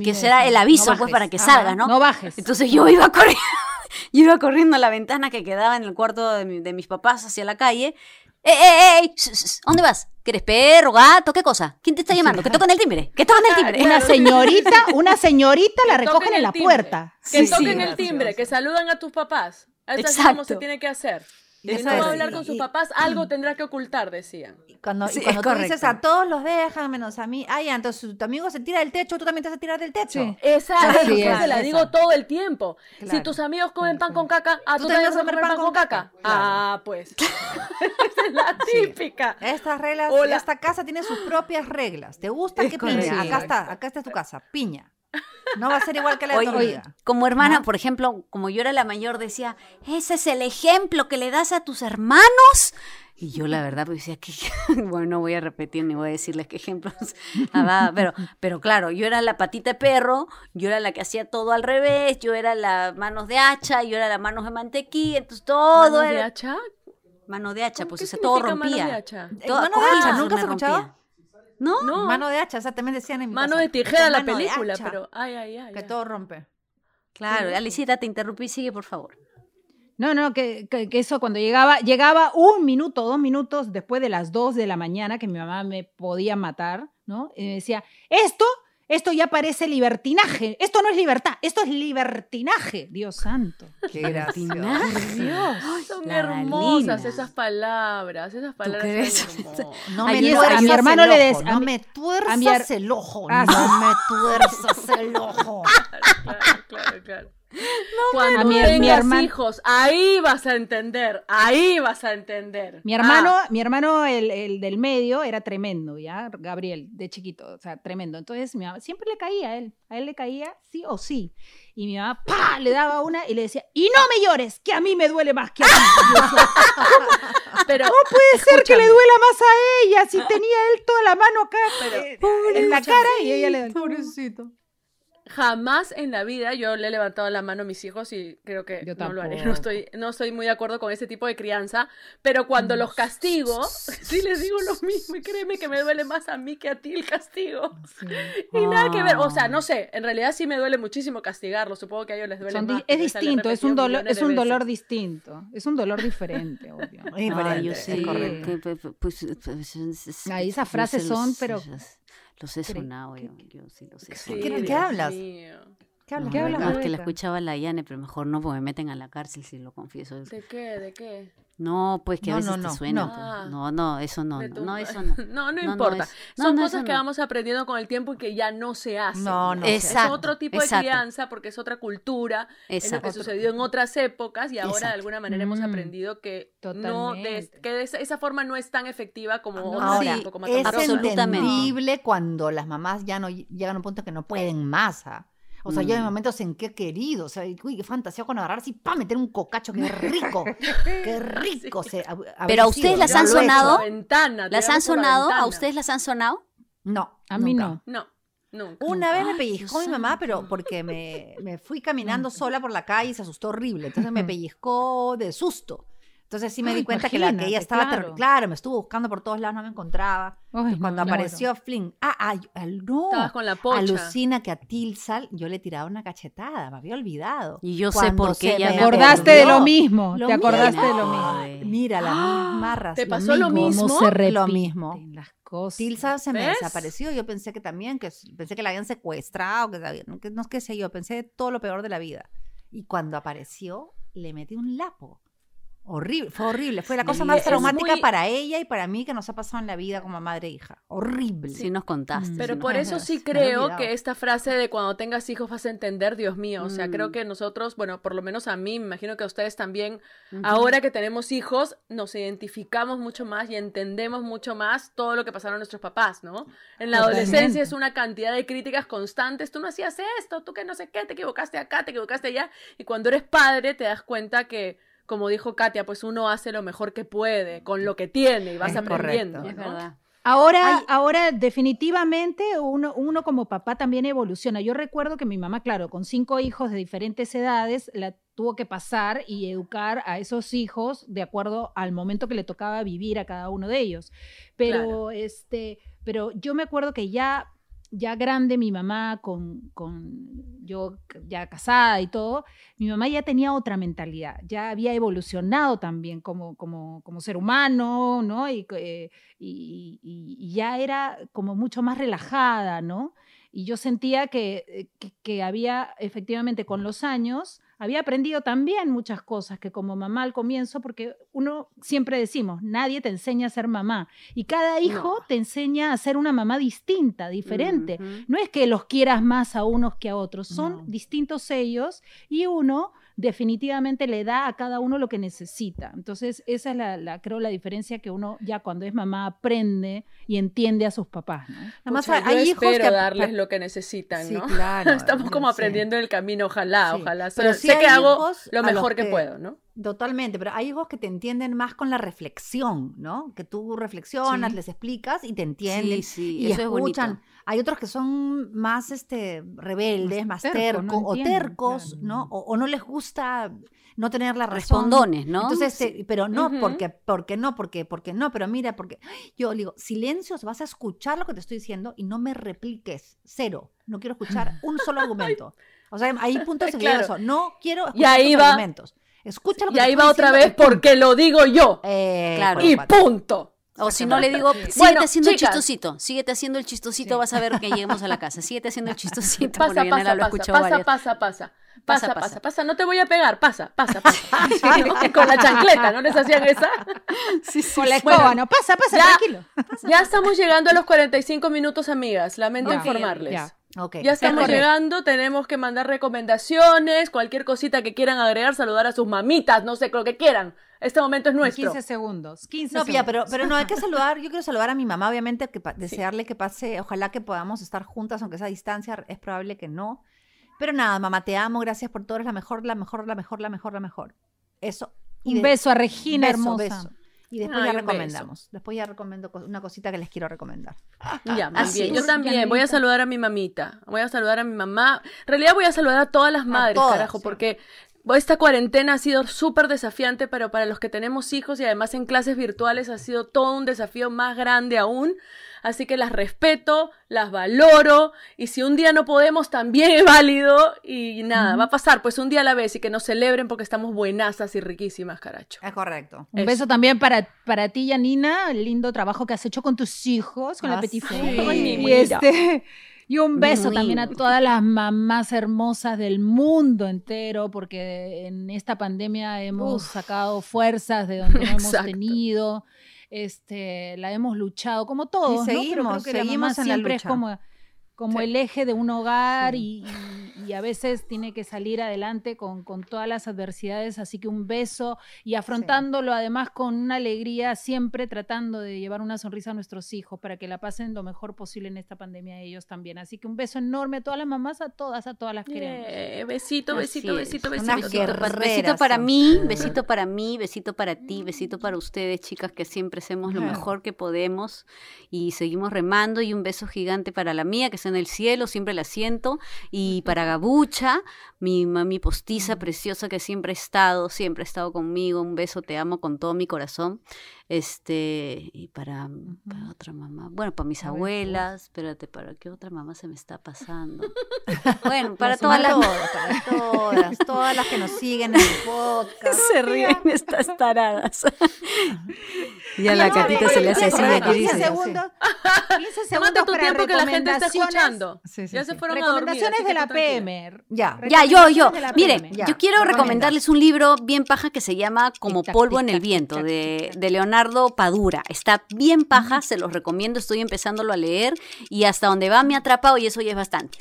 Que será el no aviso, pues, bajes. para que salgas, ¿no? No bajes. Entonces yo iba corriendo, yo iba corriendo a la ventana que quedaba en el cuarto de, mi- de mis papás hacia la calle. ¡Eh, eh, eh! shh, shh, ¿Dónde vas? ¿Quieres perro, gato? ¿Qué cosa? ¿Quién te está llamando? Que toquen el timbre. Que toquen el timbre. Una señorita, una señorita la recogen en la timbre. puerta. Que Sí, toquen sí. el timbre, que saludan a tus papás. Eso es Exacto. como se tiene que hacer. Y no va a hablar con sus papás, algo tendrá que ocultar, decían. Cuando, Sí, cuando tú dices a todos los dejan menos a mí, ah, ya, entonces tu amigo se tira del techo, tú también te vas a tirar del techo. Sí. Esa esa es. se la Esa. digo todo el tiempo. Si tus amigos comen pan con caca, ah, Tú tú, también vas a comer pan con caca. Claro. Ah, pues. Esa es la típica. Estas reglas, Hola. esta casa tiene sus propias reglas. ¿Te gusta Es qué piña? Acá está, acá está tu casa, piña. No va a ser igual que la de tu amiga. como hermana, ¿No? por ejemplo, como yo era la mayor, decía, ese es el ejemplo que le das a tus hermanos. Y yo la verdad pues decía que, bueno, no voy a repetir ni voy a decirles qué ejemplos, pero, pero claro, yo era la patita de perro, yo era la que hacía todo al revés, yo era la manos de hacha, yo era la manos de mantequilla, entonces todo ¿Manos de era hacha? mano de hacha, pues ¿Qué o sea, todo mano de rompía. hacha? Eh, Todo- mano de cosas hacha, me ¿nunca has escuchado? rompía. ¿No? No. Mano de hacha, o sea, también decían en mi Mano casa. de tijera la Mano de película, hacha, pero ay, ay, ay. Que todo rompe. Claro, Alicita, te interrumpí, sigue por favor. No, no, que, que- que eso cuando llegaba, llegaba un minuto, dos minutos después de las dos de la mañana, que mi mamá me podía matar, ¿no? Y me decía, esto, esto ya parece libertinaje, esto no es libertad, esto es libertinaje, Dios santo. Qué gracioso. Dios. Son La hermosas Dalina. esas palabras, esas palabras crees? son hermosas. No me tuerzas a mi hermano el le ojo, des- a no me tuerzas el ojo, no me tuerzas el ojo. Claro, claro, claro. Cuando A mi- mi tengas hermano- hijos, ahí vas a entender, ahí vas a entender. Mi hermano, Ah, mi hermano, el, el del medio, era tremendo, ¿ya? Gabriel, de chiquito, o sea, tremendo. Entonces, mi mamá siempre le caía a él, a él le caía sí o sí. Y mi mamá, ¡pa! le daba una y le decía, y no me llores, que a mí me duele más que a ti. Pero ¿Cómo puede ser que le duela más a ella si tenía él toda la mano acá eh, en la cara y ella le Pobrecito. Jamás en la vida yo le he levantado la mano a mis hijos y creo que Yo no lo haré. tampoco. No estoy, no estoy muy de acuerdo con ese tipo de crianza, pero cuando los castigo, sí les digo lo mismo y créeme que me duele más a mí que a ti el castigo. Y nada que ver, o sea, no sé, en realidad sí me duele muchísimo castigarlos, supongo que a ellos les duele Son más. es distinto, es un dolor, es un dolor veces. distinto, es un dolor diferente, obvio. Diferente, es correcto. pues, pues, pues, es- es- Ahí esas frases son, pero- Los, Cre- sonado, ¿qué- yo, yo sí los sonado. ¿Qué- qué Dios hablas? mío. ¿Qué hablas? ¿Qué hablas, No, es que la escuchaba la Yane, pero mejor no, porque me meten a la cárcel si lo confieso. ¿De qué? ¿De qué? No, pues que a No, veces no, te no, suena. no. pues. Ah. No, no, eso no, De no, no, eso no. No, no No, no, importa. es- no, Son no, cosas que no. vamos aprendiendo con el tiempo y que ya no se hacen. No, no. Es Exacto, otro tipo de exacto. crianza porque es otra cultura, es lo que Exacto. sucedió en otras épocas y ahora de Exacto. alguna manera hemos Mm, aprendido que no de- totalmente. que de esa, esa forma no es tan efectiva como otra Ahora, tipo, como es entendible cuando las mamás ya no ll- llegan a un punto que no pueden más. ¿ah? O sea, yo hay Mm. momentos en que he querido, o sea, uy, qué fantasía con agarrarse y pa meter un cocacho, qué rico, qué rico. se- Pero a ustedes las han sonado? Ventana, ¿Las han la sonado? ¿A ustedes las han sonado? No, A mí nunca. no. No, nunca. Una vez me pellizcó mi mamá, pero porque me, me fui caminando sola por la calle y se asustó horrible. Entonces me pellizcó de susto. Entonces sí me Ay, di cuenta que, la, que ella estaba... claro. Claro. me estuvo buscando por todos lados, no me encontraba. Ay, no, cuando me apareció Flynn, ah, ay, al- no. Estabas con la pocha. Alucina que a Tilsal yo le tiraba una cachetada, me había olvidado. Y yo sé Cuando por qué ya me Te me acordaste de lo mismo, Lo te acordaste mismo. de lo mismo. Ay. Mira, la misma razón. ¿Te pasó lo Cómo mismo? se repiten Lo mismo. las cosas. Tilsa se me ¿Ves? desapareció. Yo pensé que también, que pensé que la habían secuestrado, que, sabía- no, que no qué sé yo, pensé todo lo peor de la vida. Y cuando apareció, le metí un lapo. Horrible, fue horrible. Fue la cosa Sí, más traumática muy- para ella y para mí que nos ha pasado en la vida como madre e hija. Horrible. Sí nos contaste. Mm. Pero sí por eso sí creo que esta frase de cuando tengas hijos vas a entender, Dios mío, o sea, creo Mm. que nosotros, bueno, por lo menos a mí, me imagino que a ustedes también, ahora que tenemos hijos, nos identificamos mucho más y entendemos mucho más todo lo que pasaron nuestros papás, ¿no? En la Totalmente. adolescencia es una cantidad de críticas constantes, tú no hacías esto, tú que no sé qué, te equivocaste acá, te equivocaste allá, y cuando eres padre te das cuenta que, como dijo Katia, pues uno hace lo mejor que puede, con lo que tiene, y vas Es aprendiendo. correcto. Es. Ahora, Ay. ahora definitivamente uno, uno como papá también evoluciona. Yo recuerdo que mi mamá, claro, con cinco hijos de diferentes edades, la tuvo que pasar y educar a esos hijos de acuerdo al momento que le tocaba vivir a cada uno de ellos. Pero, Claro. este, pero yo me acuerdo que ya, ya grande mi mamá, con, con yo ya casada y todo, mi mamá ya tenía otra mentalidad, ya había evolucionado también como, como, como ser humano, ¿no? Y, eh, y, y- y ya era como mucho más relajada, ¿no? Y yo sentía que, eh, que, que había efectivamente con los años había aprendido también muchas cosas que como mamá al comienzo, porque uno siempre decimos, nadie te enseña a ser mamá y cada hijo te enseña a ser una mamá distinta, diferente. No es que los quieras más a unos que a otros, son No. distintos ellos y uno definitivamente le da a cada uno lo que necesita. Entonces, esa es la, la- creo la diferencia que uno ya cuando es mamá aprende y entiende a sus papás. ¿no? Nada más Pucha, hay yo hijos espero que darles lo que necesitan, Sí, ¿no? claro, Estamos como sí. aprendiendo en el camino, ojalá, Sí, ojalá. pero Pero sí sé que hago lo mejor que que- puedo, ¿no? Totalmente, pero hay hijos que te entienden más con la reflexión, ¿no? Que tú reflexionas, Sí. les explicas y te entienden. Sí, sí, y eso es bonito. escuchan. Hay otros que son más este rebeldes, más, Más tercos, no o tercos, claro. ¿no? O, o no les gusta no tener la razón. Respondones, ¿no? Entonces, eh, pero no, porque, porque no, porque, porque no, pero mira, porque yo digo, silencios, vas a escuchar lo que te estoy diciendo y no me repliques, cero, no quiero escuchar un solo argumento. O sea, hay puntos en que yo Claro. eso, no quiero Y escuchar ahí tus va- argumentos. Escucha lo que Y ahí va otra vez porque lo digo yo. Eh, Claro. Y punto. O si no le digo, síguete Bueno, haciendo el chicas. chistosito, síguete haciendo el chistosito, vas a ver que lleguemos a la casa. Síguete haciendo el chistosito. Pasa, pasa, pasa, pasa, pasa, pasa. Pasa, Pasa, pasa. pasa, pasa, no te voy a pegar, pasa, pasa, pasa. Con la chancleta, ¿no les hacían esa? Con la Bueno, escoba, no pasa, pasa, ya- tranquilo. Ya estamos llegando a los 45 minutos, amigas. Lamento informarles. Ya. Ya estamos correcto. llegando, tenemos que mandar recomendaciones, cualquier cosita que quieran agregar, saludar a sus mamitas, no sé, lo que quieran. Este momento es nuestro. 15 segundos. 15 No, Pía, segundos. pero, pero no, hay que saludar, yo quiero saludar a mi mamá, obviamente, que desearle que pase, ojalá que podamos estar juntas, aunque sea a distancia, es probable que no. Pero nada, mamá, te amo, gracias por todo, eres la mejor, la mejor, la mejor, la mejor, la mejor. Eso. Y Un beso a Regina beso, hermosa. beso. Y después Ay, ya beso. recomendamos. Después ya recomiendo una cosita que les quiero recomendar. Ya, muy Así bien. Yo también voy a saludar a mi mamita. Voy a saludar a mi mamá. En realidad voy a saludar a todas las madres, todas, carajo, sí. porque esta cuarentena ha sido súper desafiante, pero para los que tenemos hijos y además en clases virtuales ha sido todo un desafío más grande aún. Así que las respeto, las valoro y si un día no podemos también es válido y nada, va a pasar pues un día a la vez y que nos celebren porque estamos buenazas y riquísimas, caracho. Es correcto. Un Eso. beso también para, para ti, Janina, el lindo trabajo que has hecho con tus hijos, con la Ah, Petit sí. Four. Ay, mi y, este, y un beso también a todas las mamás hermosas del mundo entero, porque en esta pandemia hemos Uf. sacado fuerzas de donde no hemos tenido, este, la hemos luchado, como todos, ¿no? Pero seguimos, creo que la seguimos mamá en la siempre lucha. es como como Sí. el eje de un hogar Sí. y, y- y a veces tiene que salir adelante con, con todas las adversidades, así que un beso y afrontándolo además con una alegría, siempre tratando de llevar una sonrisa a nuestros hijos para que la pasen lo mejor posible en esta pandemia ellos también. Así que un beso enorme a todas las mamás, a todas, a todas las queremos. Eh, besito, besito, es. besito, besito. Besito. guerreras. Pa- Besito para mí, besito para mí, besito para ti, besito para ustedes, chicas, que siempre hacemos lo mejor que podemos y seguimos remando. Y un beso gigante para la mía, que está en el cielo, siempre la siento. Y para Gabucha, mi mami postiza preciosa, que siempre ha estado, siempre ha estado conmigo. Un beso, te amo con todo mi corazón. Este, y para, para otra mamá, bueno, para mis A ver, abuelas, espérate, ¿para qué otra mamá se me está pasando? Bueno, para todas las todas, para todas, todas las que nos siguen en el podcast. se ríen estas taradas. ya la no, catita no, se le hace así no, de no, que no, dice. 15 segundos, 15 Tómate segundos tu para tiempo que la gente está escuchando. Sí, sí, ya sí. se fueron a dormir. Recomendaciones de la tranquila. PMR. Ya. Ya, yo, yo. La Miren, PM. Ya, yo quiero recomendarles un libro bien paja que se llama Como polvo en el viento, de, de Leonardo Padura. Está bien paja, se los recomiendo, estoy empezándolo a leer y hasta donde va me ha atrapado y eso ya es bastante.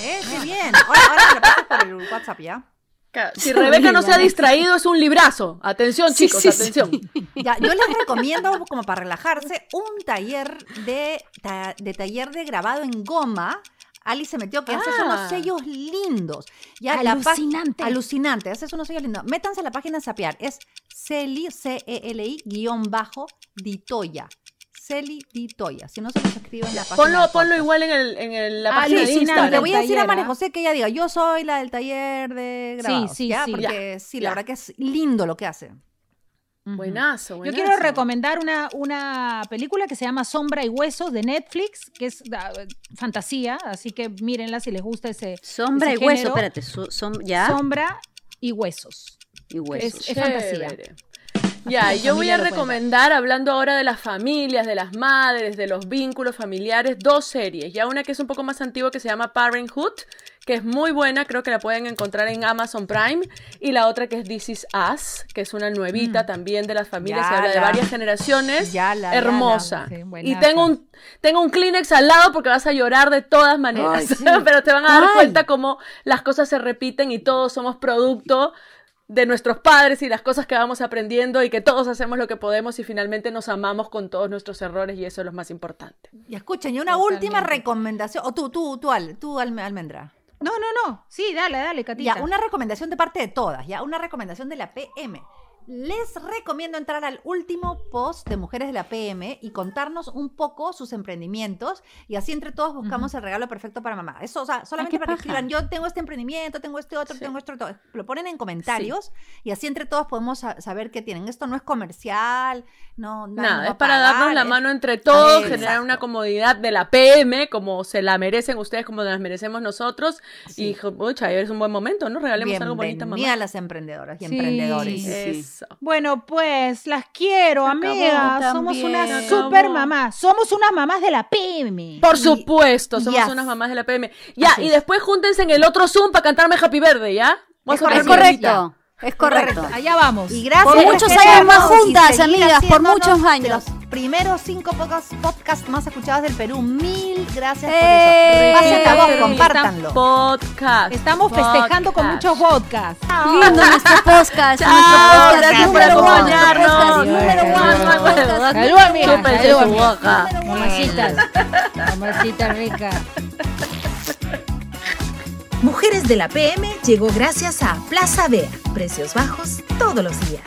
Eh, qué bien. Ahora, ahora me lo pasas por el WhatsApp, ¿ya? Si Rebeca no se ha distraído, es un librazo. Atención, Sí, chicos, sí, sí. atención. Ya, yo les recomiendo, como para relajarse, un taller de, ta- de taller de grabado en goma. Ali se metió que haces Ah. unos sellos lindos. Ya, la pa- Alucinante. alucinante. Haces unos sellos lindos. Métanse a la página de Sapiar. Es Celi, C-E-L-I, guion bajo, Ditoya. Celi Ditoya. Si no se los escribo en la página. Ponlo, ponlo igual en, el, en el- la Ah, página de alucinante. Le Instagram. voy a decir a María ¿ah? José que ella diga, yo soy la del taller de grabados. sí, ¿ya? sí. Porque sí, la ya. verdad que es lindo lo que hace. Ujú. Buenazo, Yo buenazo. quiero recomendar una, una película que se llama Sombra y Huesos de Netflix, que es ah, fantasía, así que mírenla si les gusta ese Sombra y ese hueso, género. espérate, som- ya Sombra y Huesos. Y huesos. es- es fantasía. Chévere. Ya, y yo voy a recomendar, hablando ahora de las familias, de las madres, de los vínculos familiares, dos series. Ya una que es un poco más antigua que se llama Parenthood, que es muy buena, creo que la pueden encontrar en Amazon Prime, y la otra que es This Is Us, que es una nuevita también de las familias, Ya se habla de varias generaciones, ya la- ya hermosa. la- sí, y tengo un, tengo un Kleenex al lado porque vas a llorar de todas maneras, Ay, sí. pero te van a dar ¿Cuál? cuenta cómo las cosas se repiten y todos somos producto de nuestros padres y las cosas que vamos aprendiendo y que todos hacemos lo que podemos y finalmente nos amamos con todos nuestros errores y eso es lo más importante. Y escuchen, y una última recomendación. O tú, tú, tú, Al, tú, Alme- Almendra. No, no, no. Sí, dale, dale, Catita. Ya, una recomendación de parte de todas, ya, una recomendación de la PM. Les recomiendo entrar al último post de Mujeres de la PM y contarnos un poco sus emprendimientos y así entre todos buscamos el regalo perfecto para mamá. Eso, o sea, solamente para que paja. escriban, yo tengo este emprendimiento, tengo este otro, Sí. tengo esto otro. Lo ponen en comentarios y así entre todos podemos sa- saber qué tienen. Esto no es comercial, no Nada, va es para darnos la mano entre todos, generar una comodidad de la PM, como se la merecen ustedes, como las merecemos nosotros. Y, pucha, es un buen momento, ¿no? Regalemos algo bonito a Bienvenida a mamá. las emprendedoras y Sí. emprendedores. Sí. Eso. Bueno, pues las quiero, amigas. Somos unas super mamás. Somos unas mamás de la pyme. Por supuesto, somos Yes. unas mamás de la PM. Ya, Así y es. después júntense en el otro Zoom para cantarme Happy Birthday, ¿ya? Vamos Es correcto. correcto. Es correcto. Allá vamos. Y gracias Por muchos años más juntas, amigas, por muchos años. Primeros cinco podcasts podcast más escuchados del Perú. Mil gracias ¡Eh! por eso. Pasen la voz, Repite, compártanlo. Podcast. Estamos festejando con muchos vodkas. Lindo nuestro podcast. Nuestro número uno, número uno, salud. amiga. Salud, boca. Mamacitas. Mamacita rica. Mujeres de la PM llegó gracias a Plaza Bea. Precios bajos todos los días.